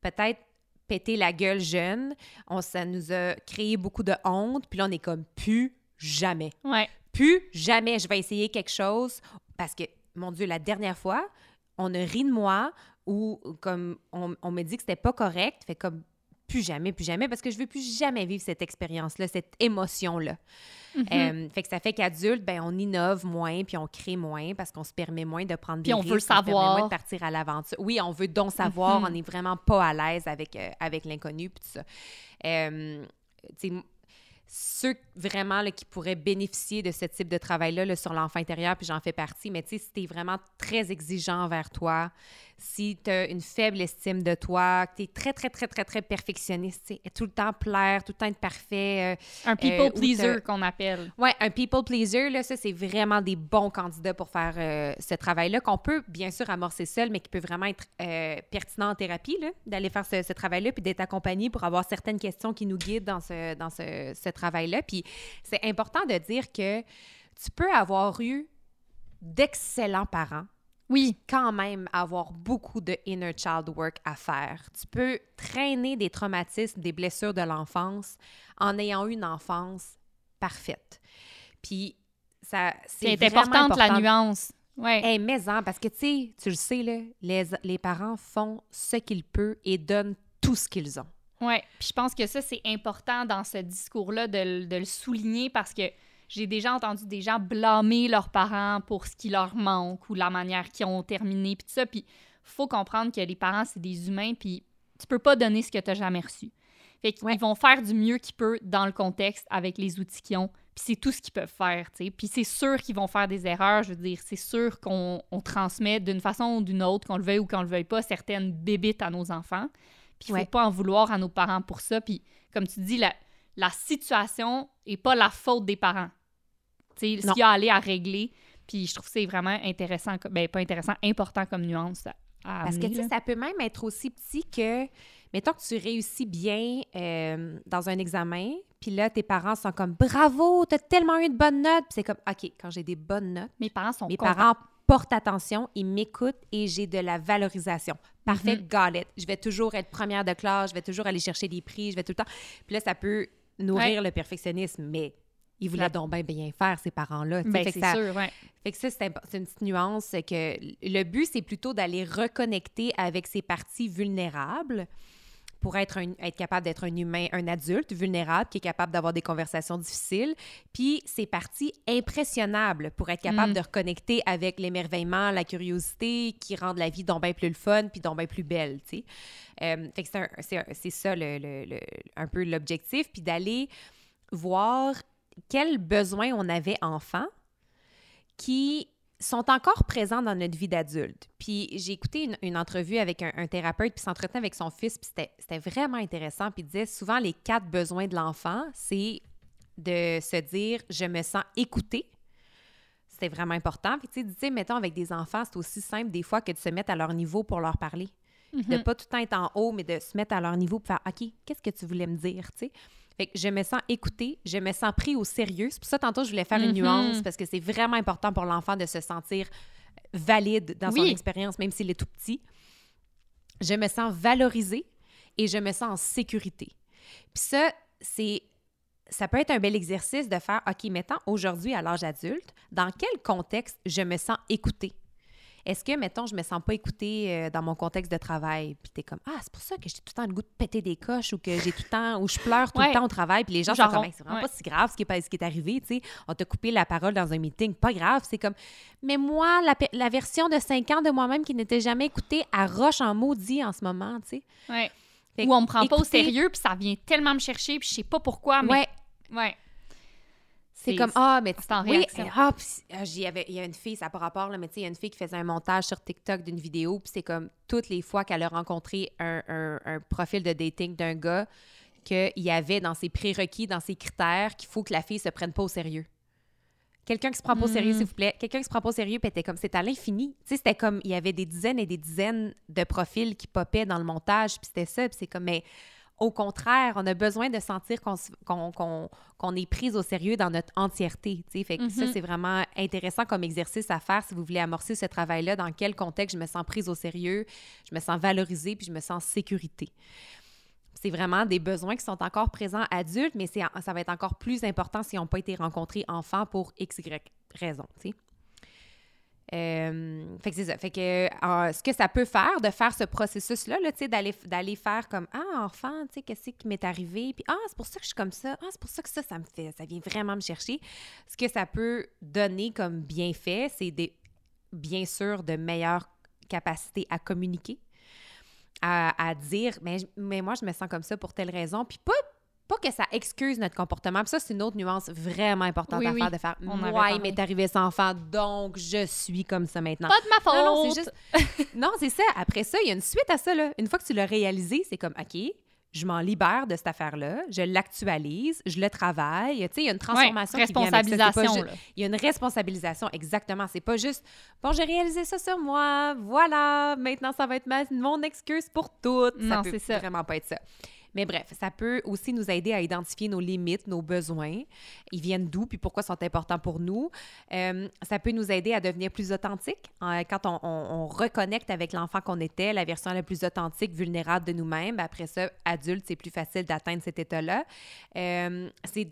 peut-être pété la gueule jeune, on, ça nous a créé beaucoup de honte, puis là on est comme plus jamais. Ouais. Plus jamais je vais essayer quelque chose parce que, mon Dieu, la dernière fois, on a ri de moi ou comme on, on me dit que c'était pas correct, fait comme plus jamais, plus jamais, parce que je veux plus jamais vivre cette expérience-là, cette émotion-là. Euh, fait que ça fait qu'adulte, ben on innove moins, puis on crée moins, parce qu'on se permet moins de prendre Puis des on risques, veut se permet moins savoir. de partir à l'aventure. Oui, on veut donc savoir, Mhm. on n'est vraiment pas à l'aise avec, euh, avec l'inconnu, puis tout ça. Euh, tu sais, ceux vraiment là, qui pourraient bénéficier de ce type de travail-là là, sur l'enfant intérieur, puis j'en fais partie, mais tu sais, si tu es vraiment très exigeant envers toi, si tu as une faible estime de toi, que tu es très, très, très, très, très perfectionniste, tout le temps plaire, tout le temps être parfait. euh, Un people Euh, pleaser qu'on appelle. Ouais, un people pleaser, là, ça, c'est vraiment des bons candidats pour faire euh, ce travail-là, qu'on peut bien sûr amorcer seul, mais qui peut vraiment être pertinent en thérapie, d'aller faire ce, ce travail-là, puis d'être accompagné pour avoir certaines questions qui nous guident dans ce, dans ce, ce travail-là. Puis c'est important de dire que tu peux avoir eu d'excellents parents Oui. quand même avoir beaucoup de inner child work à faire. Tu peux traîner des traumatismes, des blessures de l'enfance en ayant une enfance parfaite. Puis, ça, c'est importante la important. nuance. Ouais. Hey, mais hein, parce que tu sais, tu le sais, là, les, les parents font ce qu'ils peuvent et donnent tout ce qu'ils ont. Ouais. Puis je pense que ça, c'est important dans ce discours-là de, de le souligner parce que j'ai déjà entendu des gens blâmer leurs parents pour ce qui leur manque ou la manière qu'ils ont terminé, puis tout ça. Puis faut comprendre que les parents, c'est des humains, puis tu peux pas donner ce que tu jamais reçu. Fait qu'ils Ouais. vont faire du mieux qu'ils peuvent dans le contexte avec les outils qu'ils ont. Puis c'est tout ce qu'ils peuvent faire, tu sais. Puis c'est sûr qu'ils vont faire des erreurs. Je veux dire, c'est sûr qu'on on transmet d'une façon ou d'une autre, qu'on le veuille ou qu'on le veuille pas, certaines bébites à nos enfants. Puis il faut Ouais. pas en vouloir à nos parents pour ça. Puis comme tu dis, la, la situation est pas la faute des parents. Ce qu'il y a à aller à régler. Puis je trouve que c'est vraiment intéressant, ben pas intéressant, important comme nuance à, Parce que, tu sais, ça peut même être aussi petit que, mettons que tu réussis bien euh, dans un examen, puis là, tes parents sont comme « Bravo, t'as tellement eu de bonnes notes! » Puis c'est comme « OK, quand j'ai des bonnes notes, Mes parents sont mes contents. parents portent attention, ils m'écoutent et j'ai de la valorisation. Parfait, got it. Je vais toujours être première de classe, je vais toujours aller chercher des prix, je vais tout le temps... Puis là, ça peut nourrir le perfectionnisme, mais ils voulaient La- donc bien bien faire, ces parents-là. Ben, c'est sûr, ouais. fait que ça, c'est c'est une petite nuance, c'est que le but, c'est plutôt d'aller reconnecter avec ces parties vulnérables pour être, un- être capable d'être un humain, un adulte vulnérable qui est capable d'avoir des conversations difficiles, puis ces parties impressionnables pour être capable Mm. de reconnecter avec l'émerveillement, la curiosité qui rendent la vie donc bien plus le fun puis donc bien plus belle, tu sais. Euh, fait que c'est c'est c'est ça le, le- le- un peu l'objectif, puis d'aller voir quels besoins on avait enfant qui sont encore présents dans notre vie d'adulte. Puis j'ai écouté une, une entrevue avec un, un thérapeute, puis s'entretenait avec son fils, puis c'était- c'était vraiment intéressant. Puis il disait souvent les quatre besoins de l'enfant, c'est de se dire je me sens écouté. C'était vraiment important. Puis tu sais, mettons avec des enfants, c'est aussi simple des fois que de se mettre à leur niveau pour leur parler. De Mhm. pas tout le temps être en haut, mais de se mettre à leur niveau pour faire OK, qu'est-ce que tu voulais me dire, tu sais? Fait que je me sens écoutée, je me sens pris au sérieux. C'est pour ça, tantôt, je voulais faire une Mhm. nuance parce que c'est vraiment important pour l'enfant de se sentir valide dans son expérience, même s'il est tout petit. Je me sens valorisée et je me sens en sécurité. Puis ça, c'est ça peut être un bel exercice de faire, OK, mettons, aujourd'hui, à l'âge adulte, dans quel contexte je me sens écoutée? Est-ce que, mettons, je me sens pas écoutée euh, dans mon contexte de travail, puis t'es comme, ah, c'est pour ça que j'ai tout le temps le goût de péter des coches ou que j'ai tout le temps, ou je pleure tout Ouais. le temps au travail, puis les gens Genre, sont comme, Hey, c'est vraiment ouais. pas si grave ce qui est, ce qui est arrivé, tu sais. On t'a coupé la parole dans un meeting, pas grave, c'est comme, mais moi, la, la version de 5 ans de moi-même qui n'était jamais écoutée, à roche en maudit en ce moment, tu sais. Ouais. Ou on me prend pas au sérieux, puis ça vient tellement me chercher, puis je sais pas pourquoi, mais... Ouais, Ouais. C'est comme ah mais c'est en oui, réaction. ah, ah, il y a une fille ça n'a pas rapport là mais tu sais il y a une fille qui faisait un montage sur TikTok d'une vidéo puis c'est comme toutes les fois qu'elle a rencontré un, un- un profil de dating d'un gars qu'il y avait dans ses prérequis dans ses critères qu'il faut que la fille se prenne pas au sérieux. Quelqu'un qui se prend pas au sérieux, Mm. s'il vous plaît. Quelqu'un qui se prend pas au sérieux, puis était comme, c'est à l'infini. Tu sais, c'était comme, il y avait des dizaines et des dizaines de profils qui popaient dans le montage, puis c'était ça, puis c'est comme, mais au contraire, on a besoin de sentir qu'on est prise au sérieux dans notre entièreté. Fait que ça, Mhm. c'est vraiment intéressant comme exercice à faire si vous voulez amorcer ce travail-là. Dans quel contexte je me sens prise au sérieux, je me sens valorisée, puis je me sens en sécurité. C'est vraiment des besoins qui sont encore présents adultes, mais ça va être encore plus important s'ils n'ont pas été rencontrés enfants pour x, y raison. Euh, fait que c'est ça. Fait que euh, ce que ça peut faire de faire ce processus-là, là, tu sais, d'aller, faire comme Ah, enfant, tu sais, qu'est-ce qui m'est arrivé? Puis Ah, c'est pour ça que je suis comme ça. Ah, c'est pour ça que ça, ça me fait, ça vient vraiment me chercher. Ce que ça peut donner comme bienfait, c'est bien sûr de meilleures capacités à communiquer, à, à dire mais, mais moi, je me sens comme ça pour telle raison. Puis pas, pas que ça excuse notre comportement. Puis ça, c'est une autre nuance vraiment importante Oui, à oui. faire, de faire il parlé. m'est arrivé cet enfant, donc je suis comme ça maintenant. Pas de ma faute! Non, non, c'est juste. <laughs> non, c'est ça. Après ça, il y a une suite à ça. Là. Une fois que tu l'as réalisé, c'est comme OK, je m'en libère de cette affaire-là, je l'actualise, je le travaille. Tu sais, il y a une transformation Ouais, qui vient avec ça. Responsabilisation, là. Il y a une responsabilisation, exactement. C'est pas juste bon, j'ai réalisé ça sur moi, voilà, maintenant ça va être ma, mon excuse pour tout. Non, peut c'est ça. vraiment pas être ça. Mais bref, ça peut aussi nous aider à identifier nos limites, nos besoins. Ils viennent d'où, puis pourquoi sont importants pour nous. Euh, ça peut nous aider à devenir plus authentique. Euh, quand on, on, reconnecte avec l'enfant qu'on était, la version la plus authentique, vulnérable de nous-mêmes, après ça, adulte, c'est plus facile d'atteindre cet état-là. Euh, c'est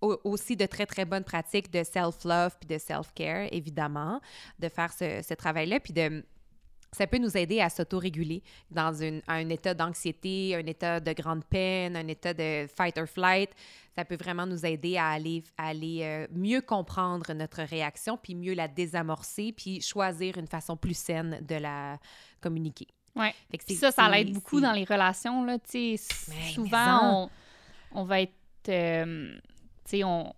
aussi de très, très bonnes pratiques de self-love puis de self-care, évidemment, de faire ce, ce travail-là, puis de ça peut nous aider à s'auto-réguler dans une, un état d'anxiété, un état de grande peine, un état de fight or flight. Ça peut vraiment nous aider à aller, aller euh, mieux comprendre notre réaction, puis mieux la désamorcer, puis choisir une façon plus saine de la communiquer. Oui. Ça, ça l'aide beaucoup dans les relations. Là, souvent, on, on, va être. Euh, sais, on,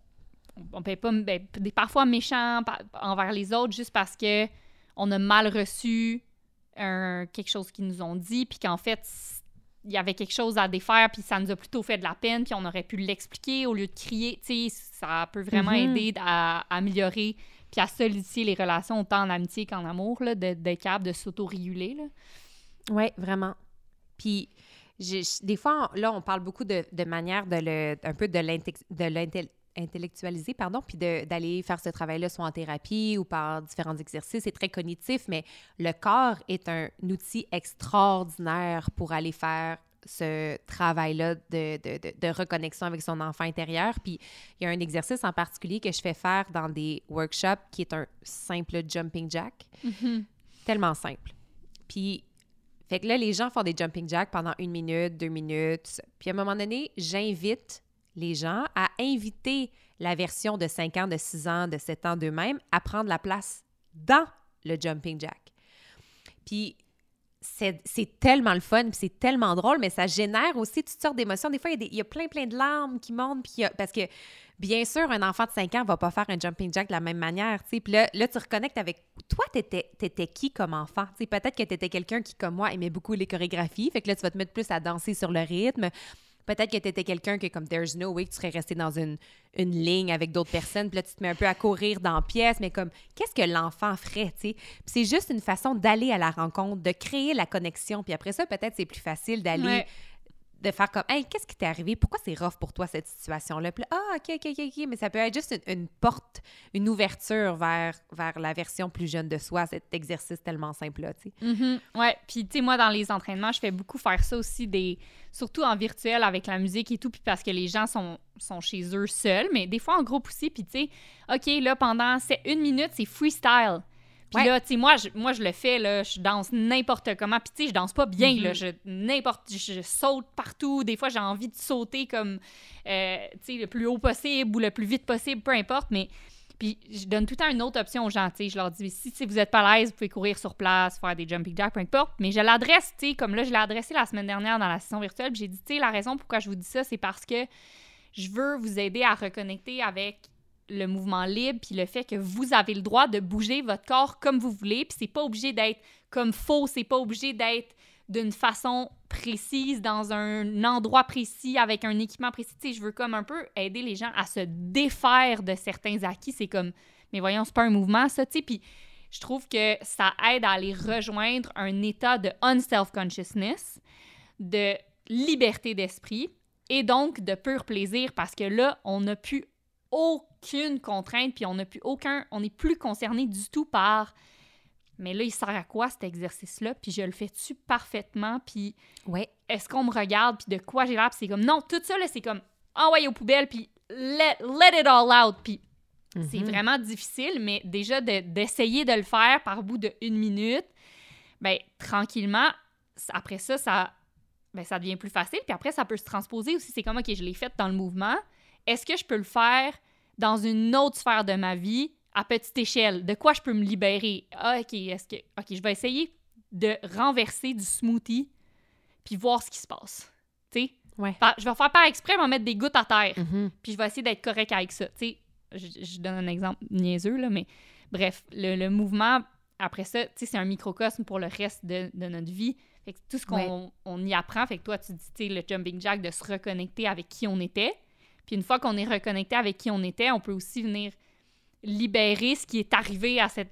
on peut pas. Ben, parfois méchant envers les autres juste parce que on a mal reçu quelque chose qu'ils nous ont dit, puis qu'en fait, il y avait quelque chose à défaire, puis ça nous a plutôt fait de la peine, puis on aurait pu l'expliquer au lieu de crier. Tu sais, ça peut vraiment mm-hmm. aider à, améliorer puis à solidifier les relations autant en amitié qu'en amour, d'être capable de s'auto-réguler. Oui, vraiment. Puis, des fois, là, on parle beaucoup de, de manière de le, un peu de l'intelligence intellectualiser, pardon, puis d'aller faire ce travail-là soit en thérapie ou par différents exercices. C'est très cognitif, mais le corps est un outil extraordinaire pour aller faire ce travail-là de, de, de, reconnexion avec son enfant intérieur. Puis il y a un exercice en particulier que je fais faire dans des workshops qui est un simple jumping jack. Mm-hmm. Tellement simple. Puis, fait que là, les gens font des jumping jacks pendant une minute, deux minutes. Puis à un moment donné, j'invite les gens à inviter la version de 5 ans, de 6 ans, de 7 ans d'eux-mêmes à prendre la place dans le jumping jack. Puis c'est tellement le fun, puis c'est tellement drôle, mais ça génère aussi toutes sortes d'émotions. Des fois, il y, a plein, plein de larmes qui montent, puis parce que, bien sûr, un enfant de 5 ans va pas faire un jumping jack de la même manière, tu. Puis là, là, tu reconnectes avec... Toi, t'étais étais qui comme enfant? Tu peut-être que tu étais quelqu'un qui, comme moi, aimait beaucoup les chorégraphies, fait que là, tu vas te mettre plus à danser sur le rythme. Peut-être que tu étais quelqu'un que, comme There's no way tu serais resté dans une, ligne avec d'autres personnes, puis là, tu te mets un peu à courir dans la pièce, mais comme, qu'est-ce que l'enfant ferait, tu c'est juste une façon d'aller à la rencontre, de créer la connexion, puis après ça, peut-être c'est plus facile d'aller de faire comme Hey, qu'est-ce qui t'est arrivé? Pourquoi c'est rough pour toi cette situation-là? Ah, OK, OK, OK, OK. Mais ça peut être juste une, porte, une ouverture vers, vers la version plus jeune de soi, cet exercice tellement simple-là, tu sais. Mm-hmm. Ouais. Puis, tu sais, moi, dans les entraînements, je fais beaucoup faire ça aussi, des surtout en virtuel avec la musique et tout, puis parce que les gens sont, sont chez eux seuls, mais des fois en groupe aussi. Puis, tu sais, OK, là, pendant une minute, c'est freestyle. Puis là, tu sais, moi je, moi, je le fais, là, je danse n'importe comment. Puis, tu sais, je danse pas bien, là. Mm-hmm. Je, n'importe, je saute partout. Des fois, j'ai envie de sauter comme, euh, tu sais, le plus haut possible ou le plus vite possible, peu importe. Mais, puis, je donne tout le temps une autre option aux gens, tu sais. Je leur dis, si, si vous êtes pas à l'aise, vous pouvez courir sur place, faire des jumping jacks, peu importe. Mais je l'adresse, tu sais, comme là, je l'ai adressé la semaine dernière dans la session virtuelle. Puis, j'ai dit, tu sais, la raison pourquoi je vous dis ça, c'est parce que je veux vous aider à reconnecter avec le mouvement libre, puis le fait que vous avez le droit de bouger votre corps comme vous voulez, puis c'est pas obligé d'être comme faux, c'est pas obligé d'être d'une façon précise, dans un endroit précis, avec un équipement précis. Tu sais, je veux comme un peu aider les gens à se défaire de certains acquis. C'est comme, mais voyons, c'est pas un mouvement, ça, tu sais. Puis je trouve que ça aide à aller rejoindre un état de unself-consciousness, de liberté d'esprit et donc de pur plaisir parce que là, on n'a plus aucune contrainte, puis on n'a plus aucun, on n'est plus concerné du tout par mais là, il sert à quoi cet exercice-là? Puis je le fais-tu parfaitement? Puis ouais. est-ce qu'on me regarde? Puis de quoi j'ai l'air? Puis c'est comme, non, tout ça, là, c'est comme, envoyer aux poubelles, puis let, let it all out. Puis c'est mhm. vraiment difficile, mais déjà d'essayer de, le faire par bout de une minute, ben tranquillement, après ça, ça, ben, ça devient plus facile. Puis après, ça peut se transposer aussi. C'est comme, OK, je l'ai fait dans le mouvement est-ce que je peux le faire dans une autre sphère de ma vie à petite échelle? De quoi je peux me libérer? Ah, OK, est-ce que. OK, je vais essayer de renverser du smoothie puis voir ce qui se passe. Tu sais? Ouais. Je vais faire par exprès, je mettre des gouttes à terre. Mm-hmm. Puis je vais essayer d'être correct avec ça. Tu sais, je, donne un exemple niaiseux, là, mais bref, le, mouvement, après ça, tu sais, c'est un microcosme pour le reste de, notre vie. Fait que tout ce qu'on on y apprend, fait que toi, tu dis, tu sais, le jumping jack, de se reconnecter avec qui on était. Puis une fois qu'on est reconnecté avec qui on était, on peut aussi venir libérer ce qui est arrivé à cette.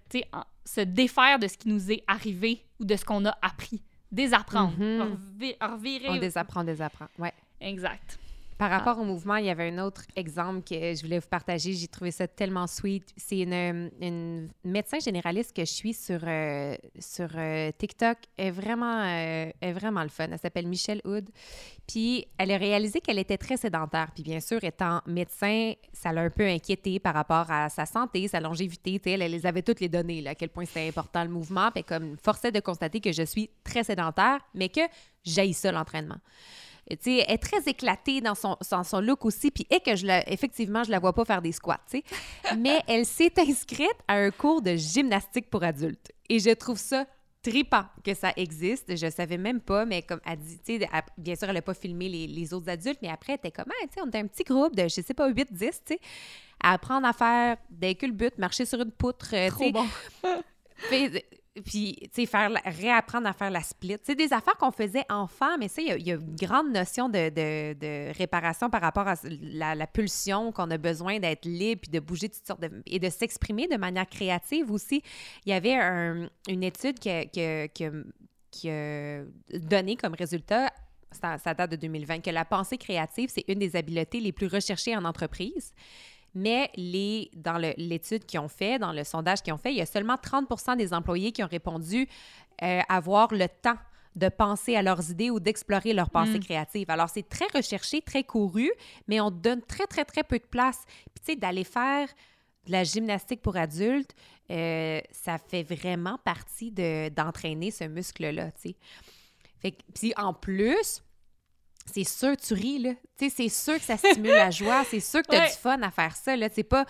se défaire de ce qui nous est arrivé ou de ce qu'on a appris. Désapprendre. Mm -hmm. On désapprend, désapprend. Ouais. Exact. Par rapport au mouvement, il y avait un autre exemple que je voulais vous partager. J'ai trouvé ça tellement sweet. C'est une, une médecin généraliste que je suis sur, euh, sur euh, TikTok. Elle est, vraiment, euh, est vraiment le fun. Elle s'appelle Michelle Hood. Puis elle a réalisé qu'elle était très sédentaire. Puis bien sûr, étant médecin, ça l'a un peu inquiété par rapport à sa santé, sa longévité. Elle, elle les avait toutes les données, là, à quel point c'était important le mouvement. Puis comme forçait de constater que je suis très sédentaire, mais que j'aille ça l'entraînement elle est très éclatée dans son, son look aussi, puis et que je la, effectivement, je la vois pas faire des squats, <laughs> Mais elle s'est inscrite à un cours de gymnastique pour adultes. Et je trouve ça tripant que ça existe. Je savais même pas, mais comme elle dit, tu sais, bien sûr, elle n'a pas filmé les, les, autres adultes, mais après, elle était comme, tu sais, on était un petit groupe de, je sais pas, 8, 10, tu sais, à apprendre à faire des culbutes, marcher sur une poutre, euh, Trop bon. Puis, tu sais, réapprendre à faire la split. C'est des affaires qu'on faisait enfant, mais ça, il y, a une grande notion de, réparation par rapport à la, pulsion, qu'on a besoin d'être libre, puis de bouger toutes sortes de... et de s'exprimer de manière créative aussi. Il y avait une étude qui a, comme résultat ça, date de 2020, que la pensée créative, c'est une des habiletés les plus recherchées en entreprise. Mais les, dans l'étude qu'ils ont fait, dans le sondage qu'ils ont fait, il y a seulement 30% des employés qui ont répondu euh, avoir le temps de penser à leurs idées ou d'explorer leur pensée mm. créative. Alors, c'est très recherché, très couru, mais on donne très, très, très peu de place. Puis, tu sais, d'aller faire de la gymnastique pour adultes, euh, ça fait vraiment partie d'entraîner ce muscle-là, tu sais. Puis en plus, c'est sûr tu ris, là. Tu sais, c'est sûr que ça stimule la joie, c'est sûr que tu as du fun à faire ça, là. C'est pas...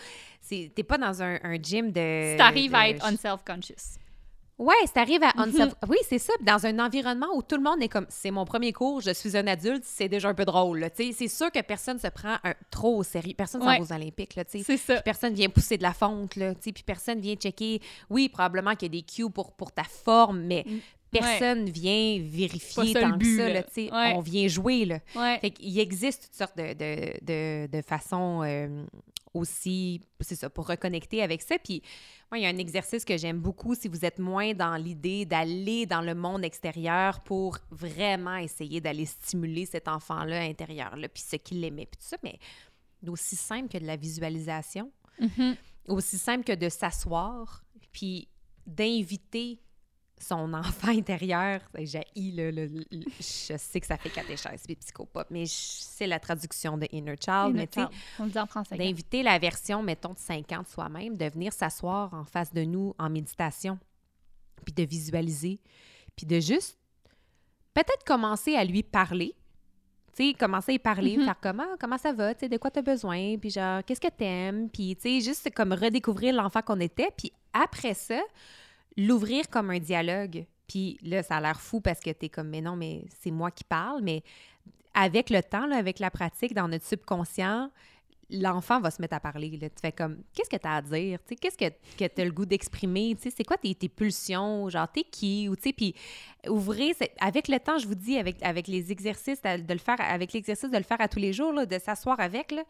T'es pas dans un, un, gym de... Si t'arrives à être unself-conscious. Ouais, si t'arrives à unself... Oui, c'est ça. Dans un environnement où tout le monde est comme, c'est mon premier cours, je suis un adulte, c'est déjà un peu drôle, tu sais. C'est sûr que personne se prend un, trop au sérieux. Personne s'en va aux Olympiques, là, tu sais. C'est ça. personne vient pousser de la fonte, là, tu sais. Puis personne vient checker... Oui, probablement qu'il y a des cues pour, pour ta forme, mais mm personne vient vérifier tant que ça. Là, On vient jouer. Là. Fait il existe toutes sortes de, de, de, de façons euh, aussi, c'est ça, pour reconnecter avec ça. Puis, il y a un exercice que j'aime beaucoup si vous êtes moins dans l'idée d'aller dans le monde extérieur pour vraiment essayer d'aller stimuler cet enfant-là intérieur, puis ce qu'il aimait, puis tout ça. Mais aussi simple que de la visualisation, mm-hmm. aussi simple que de s'asseoir, puis d'inviter son enfant <laughs> intérieur, j'ai le, le, je sais que ça fait catéchèse puis psychopop, mais c'est la traduction de Inner Child. mais on dit en français. D'inviter la version, mettons, de 50 soi-même, de venir s'asseoir en face de nous en méditation, puis de visualiser, puis de juste peut-être commencer à lui parler. Tu sais, commencer à y parler, mm-hmm. faire comment, comment ça va, tu sais, de quoi tu as besoin, puis genre, qu'est-ce que t'aimes, puis tu sais, juste comme redécouvrir l'enfant qu'on était, puis après ça, l'ouvrir comme un dialogue. Puis là, ça a l'air fou parce que tu comme, mais non, mais c'est moi qui parle. Mais avec le temps, avec la pratique, dans notre subconscient, l'enfant va se mettre à parler. Là. Tu fais comme, qu'est-ce que tu as à dire? Qu'est-ce que, que tu as le goût d'exprimer? C'est quoi tes, pulsions? Genre, t'es qui? Ou, puis ouvrir, avec le temps, je vous dis, avec, avec les exercices, de le faire, avec l'exercice de le faire à tous les jours, de s'asseoir avec, là,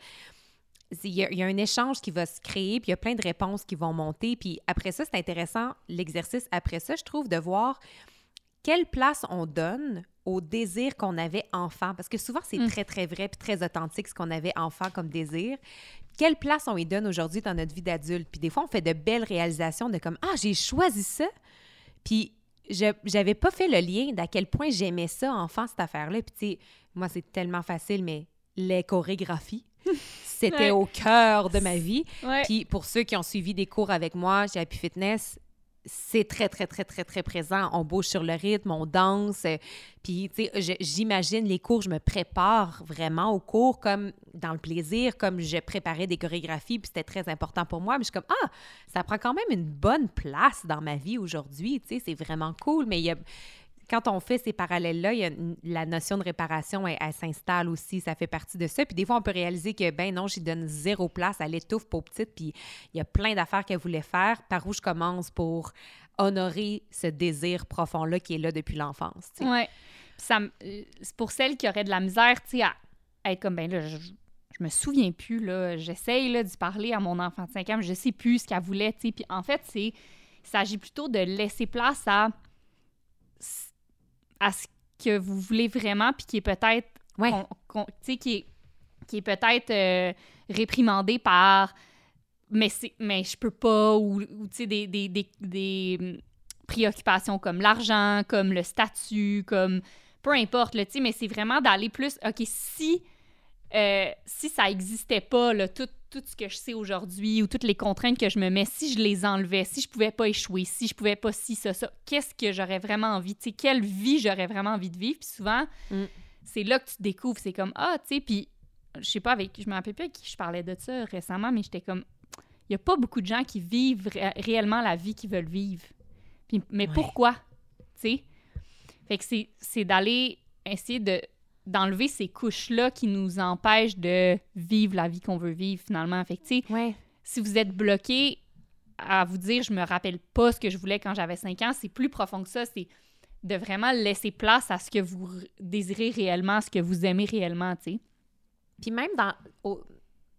il y, a, un échange qui va se créer, puis il y a plein de réponses qui vont monter. Puis après ça, c'est intéressant, l'exercice après ça, je trouve, de voir quelle place on donne au désir qu'on avait enfant. Parce que souvent, c'est mm. très, très vrai puis très authentique ce qu'on avait enfant comme désir. Quelle place on y donne aujourd'hui dans notre vie d'adulte? Puis des fois, on fait de belles réalisations de comme Ah, j'ai choisi ça. Puis je j'avais pas fait le lien d'à quel point j'aimais ça enfant, cette affaire-là. Puis tu sais, moi, c'est tellement facile, mais les chorégraphies c'était au cœur de ma vie. Puis pour ceux qui ont suivi des cours avec moi chez Happy Fitness, c'est très, très, très, très, très présent. On bouge sur le rythme, on danse. Puis, tu sais, j'imagine les cours, je me prépare vraiment aux cours comme dans le plaisir, comme je préparais des chorégraphies, puis c'était très important pour moi. Mais je suis comme, ah, ça prend quand même une bonne place dans ma vie aujourd'hui, tu sais, c'est vraiment cool. Mais il y a, quand on fait ces parallèles-là, la notion de réparation, elle, s'installe aussi, ça fait partie de ça. Puis des fois, on peut réaliser que, ben non, j'y donne zéro place, elle étouffe pour petite, puis il y a plein d'affaires qu'elle voulait faire. Par où je commence pour honorer ce désir profond-là qui est là depuis l'enfance. Oui. Pour celles qui auraient de la misère, tu sais, à, être comme, ben là, je, je me souviens plus, là, j'essaye, d'y parler à mon enfant de 5 ans, mais je sais plus ce qu'elle voulait, tu. Puis en fait, c'est, il s'agit plutôt de laisser place à à ce que vous voulez vraiment, puis qui est peut-être Ouais. qui est, qui est peut-être euh, réprimandé par mais, c'est- mais je peux pas, ou, ou, tu sais, des, des, des, des, hum, préoccupations comme l'argent, comme le statut, comme peu importe, là, tu sais, mais c'est vraiment d'aller plus, OK, si, euh, si ça existait pas, là, tout, tout ce que je sais aujourd'hui ou toutes les contraintes que je me mets, si je les enlevais, si je pouvais pas échouer, si je pouvais pas ci, ça, ça, qu'est-ce que j'aurais vraiment envie, tu sais, quelle vie j'aurais vraiment envie de vivre, puis souvent, Mm. c'est là que tu découvres, c'est comme, ah, tu sais, puis je sais pas avec, je me rappelle plus avec qui je parlais de ça récemment, mais j'étais comme, il y a pas beaucoup de gens qui vivent ré- réellement la vie qu'ils veulent vivre. Puis, mais Ouais. pourquoi, tu sais? Fait que c'est- c'est d'aller essayer de d'enlever ces couches-là qui nous empêchent de vivre la vie qu'on veut vivre finalement. Fait que, Ouais. si vous êtes bloqué à vous dire je me rappelle pas ce que je voulais quand j'avais 5 ans, c'est plus profond que ça. C'est de vraiment laisser place à ce que vous désirez réellement, ce que vous aimez réellement, tu sais. Puis même dans. au-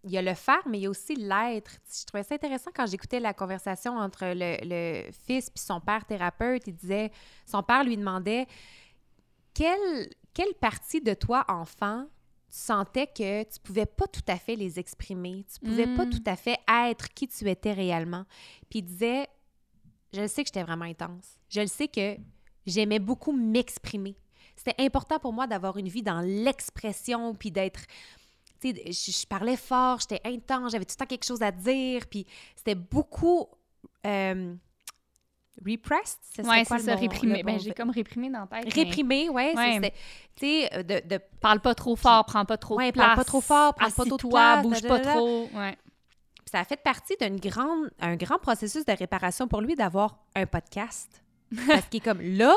il y a le faire, mais il y a aussi l'être. Je trouvais ça intéressant quand j'écoutais la conversation entre le, le fils puis son père thérapeute. Il disait. Son père lui demandait quelle, quelle partie de toi, enfant, tu sentais que tu pouvais pas tout à fait les exprimer? Tu pouvais pas Mm. tout à fait être qui tu étais réellement? Puis il disait Je le sais que j'étais vraiment intense. Je le sais que j'aimais beaucoup m'exprimer. C'était important pour moi d'avoir une vie dans l'expression, puis d'être tu sais, je, je parlais fort, j'étais intense, j'avais tout le temps quelque chose à dire, puis c'était beaucoup euh, repressed, ce serait Ouais, quoi c'est ça, réprimé. Ben, bon- j'ai comme réprimé dans la tête. mais Réprimé, ouais, Ouais. c'était, tu sais, euh, de, de Parle pas trop fort, prends pas trop Ouais, de place. parle pas trop fort, prends pas trop de place, bouge pas trop. Ouais. Puis ça a fait partie d'un grand processus de réparation pour lui d'avoir un podcast. Parce qu'il est comme <laughs> là,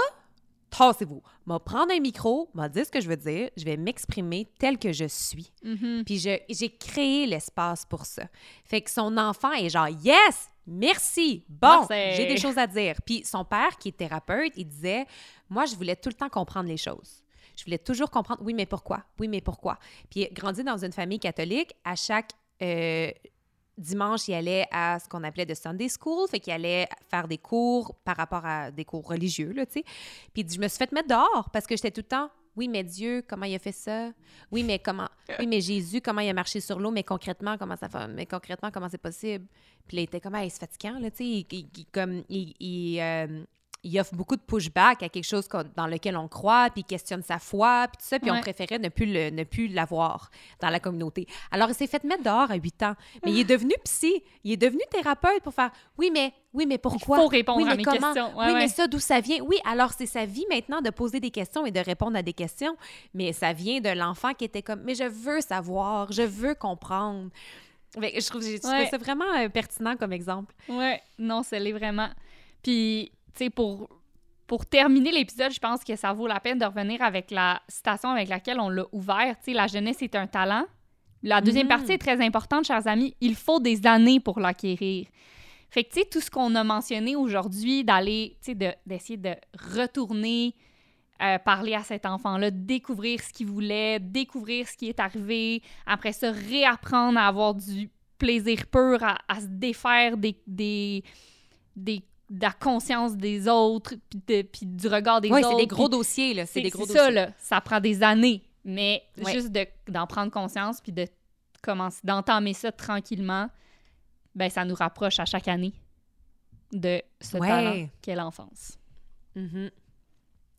tassez-vous. M'a prendre un micro, m'a dire ce que je veux dire, je vais m'exprimer tel que je suis. Mhm. Puis je- j'ai créé l'espace pour ça. Fait que son enfant est genre yes, merci, bon, j'ai des choses à dire. Puis son père qui est thérapeute, il disait moi je voulais tout le temps comprendre les choses. Je voulais toujours comprendre oui mais pourquoi, oui mais pourquoi? Puis grandi dans une famille catholique, à chaque euh, dimanche, il allait à ce qu'on appelait de Sunday School, fait qu'il allait faire des cours par rapport à des cours religieux, là, tu sais. Puis il dit, je me suis fait mettre dehors parce que j'étais tout le temps, oui, mais Dieu, comment il a fait ça? Oui, mais comment, oui, mais Jésus, comment il a marché sur l'eau? Mais concrètement, comment ça fait, mais concrètement, comment c'est possible? Puis il était comme, hey, c'est fatigant, là, tu sais, il, il- il- comme, il, il, euh, il offre beaucoup de pushback à quelque chose qu'on- dans lequel on croit, puis il questionne sa foi, puis tout ça, puis on préférait ne plus le- ne plus l'avoir dans la communauté. Alors, il s'est fait mettre dehors à 8 ans, mais il est devenu psy, il est devenu thérapeute pour faire, oui, mais, oui, mais pourquoi? faut répondre oui, à mais mes comment? questions. Ouais, oui, ouais. mais ça, d'où ça vient? Oui, alors c'est sa vie maintenant de poser des questions et de répondre à des questions, mais ça vient de l'enfant qui était comme, mais je veux savoir, je veux comprendre. Que je trouve, Ouais. ça vraiment euh, pertinent comme exemple. Ouais, non, ça l'est vraiment. Puis, tu sais, pour, pour terminer l'épisode, je pense que ça vaut la peine de revenir avec la citation avec laquelle on l'a ouvert. Tu sais, la jeunesse est un talent. La deuxième Mhm. partie est très importante, chers amis. Il faut des années pour l'acquérir. Fait que, tu sais, tout ce qu'on a mentionné aujourd'hui, d'aller, tu sais, de- d'essayer de retourner euh, parler à cet enfant-là, découvrir ce qu'il voulait, découvrir ce qui est arrivé, après ça, réapprendre à avoir du plaisir pur, à, à se défaire des, des, des- de la conscience des autres, puis, de- puis du regard des Oui, autres. c'est des gros dossiers, là. C'est des gros dossiers. ça, là. Ça prend des années. Mais Ouais. juste de- d'en prendre conscience, puis de commencer, d'entamer ça tranquillement, ben ça nous rapproche à chaque année de ce Ouais. talent qu'est l'enfance. Mhm.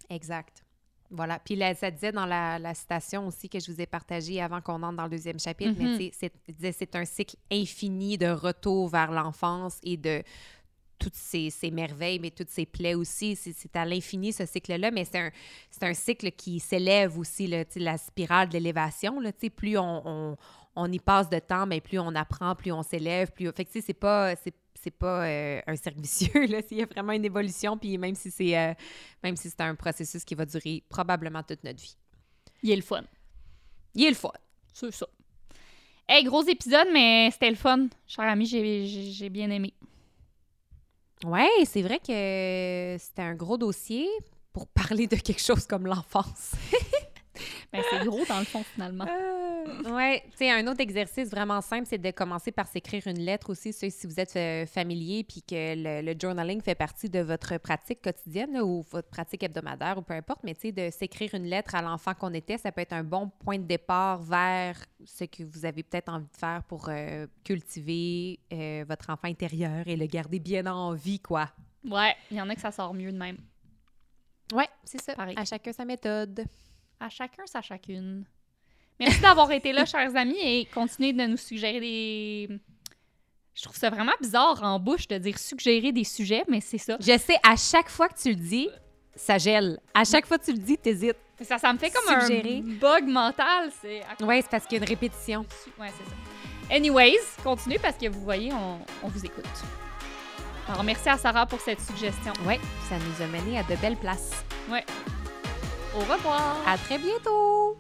Exact. Voilà. Puis là, ça disait dans la, la citation aussi que je vous ai partagée avant qu'on entre dans le deuxième chapitre, mais sais, c'est- il disait c'est un cycle infini de retour vers l'enfance et de toutes ces, ces merveilles, mais toutes ces plaies aussi. C'est à l'infini, ce cycle-là, mais c'est un, un cycle qui s'élève aussi, là, la spirale de l'élévation. Plus on, on, on y passe de temps, mais plus on apprend, plus on s'élève. Plus... Fait que c'est pas... c'est pas euh, un cercle vicieux, <laughs> là. Il y a vraiment une évolution, puis même si c'est euh, même si c'est un processus qui va durer probablement toute notre vie. Il est le fun. Il est le fun. C'est ça. Hey, gros épisode, mais c'était le fun. Cher ami, j'ai j'ai bien aimé. Ouais, c'est vrai que c'était un gros dossier pour <laughs> parler de quelque chose comme l'enfance. <laughs> Ben, c'est gros dans le fond, finalement. Euh, ouais, tu sais, un autre exercice vraiment simple, c'est de commencer par s'écrire une lettre aussi, si si vous êtes euh, familier puis que le, le journaling fait partie de votre pratique quotidienne là, ou votre pratique hebdomadaire ou peu importe, mais tu sais, de s'écrire une lettre à l'enfant qu'on était, ça peut être un bon point de départ vers ce que vous avez peut-être envie de faire pour euh, cultiver euh, votre enfant intérieur et le garder bien en vie, quoi. Ouais, il y en a que ça sort mieux de même. Ouais, c'est ça. Pareil. À chacun sa méthode. À chacun sa chacune. Merci d'avoir été là, <laughs> chers amis, et continuez de nous suggérer des. Je trouve ça vraiment bizarre en bouche de dire suggérer des sujets, mais c'est ça. Je sais, à chaque fois que tu le dis, ça gèle. À chaque fois que tu le dis, t'hésites. Ça, ça me fait comme Suggérer. un bug mental. C'est Ouais, c'est parce qu'il y a une répétition. Ouais, c'est ça. Anyways, continuez parce que vous voyez, on, on vous écoute. Alors, merci à Sarah pour cette suggestion. Ouais, ça nous a mené à de belles places. Au revoir! À très bientôt!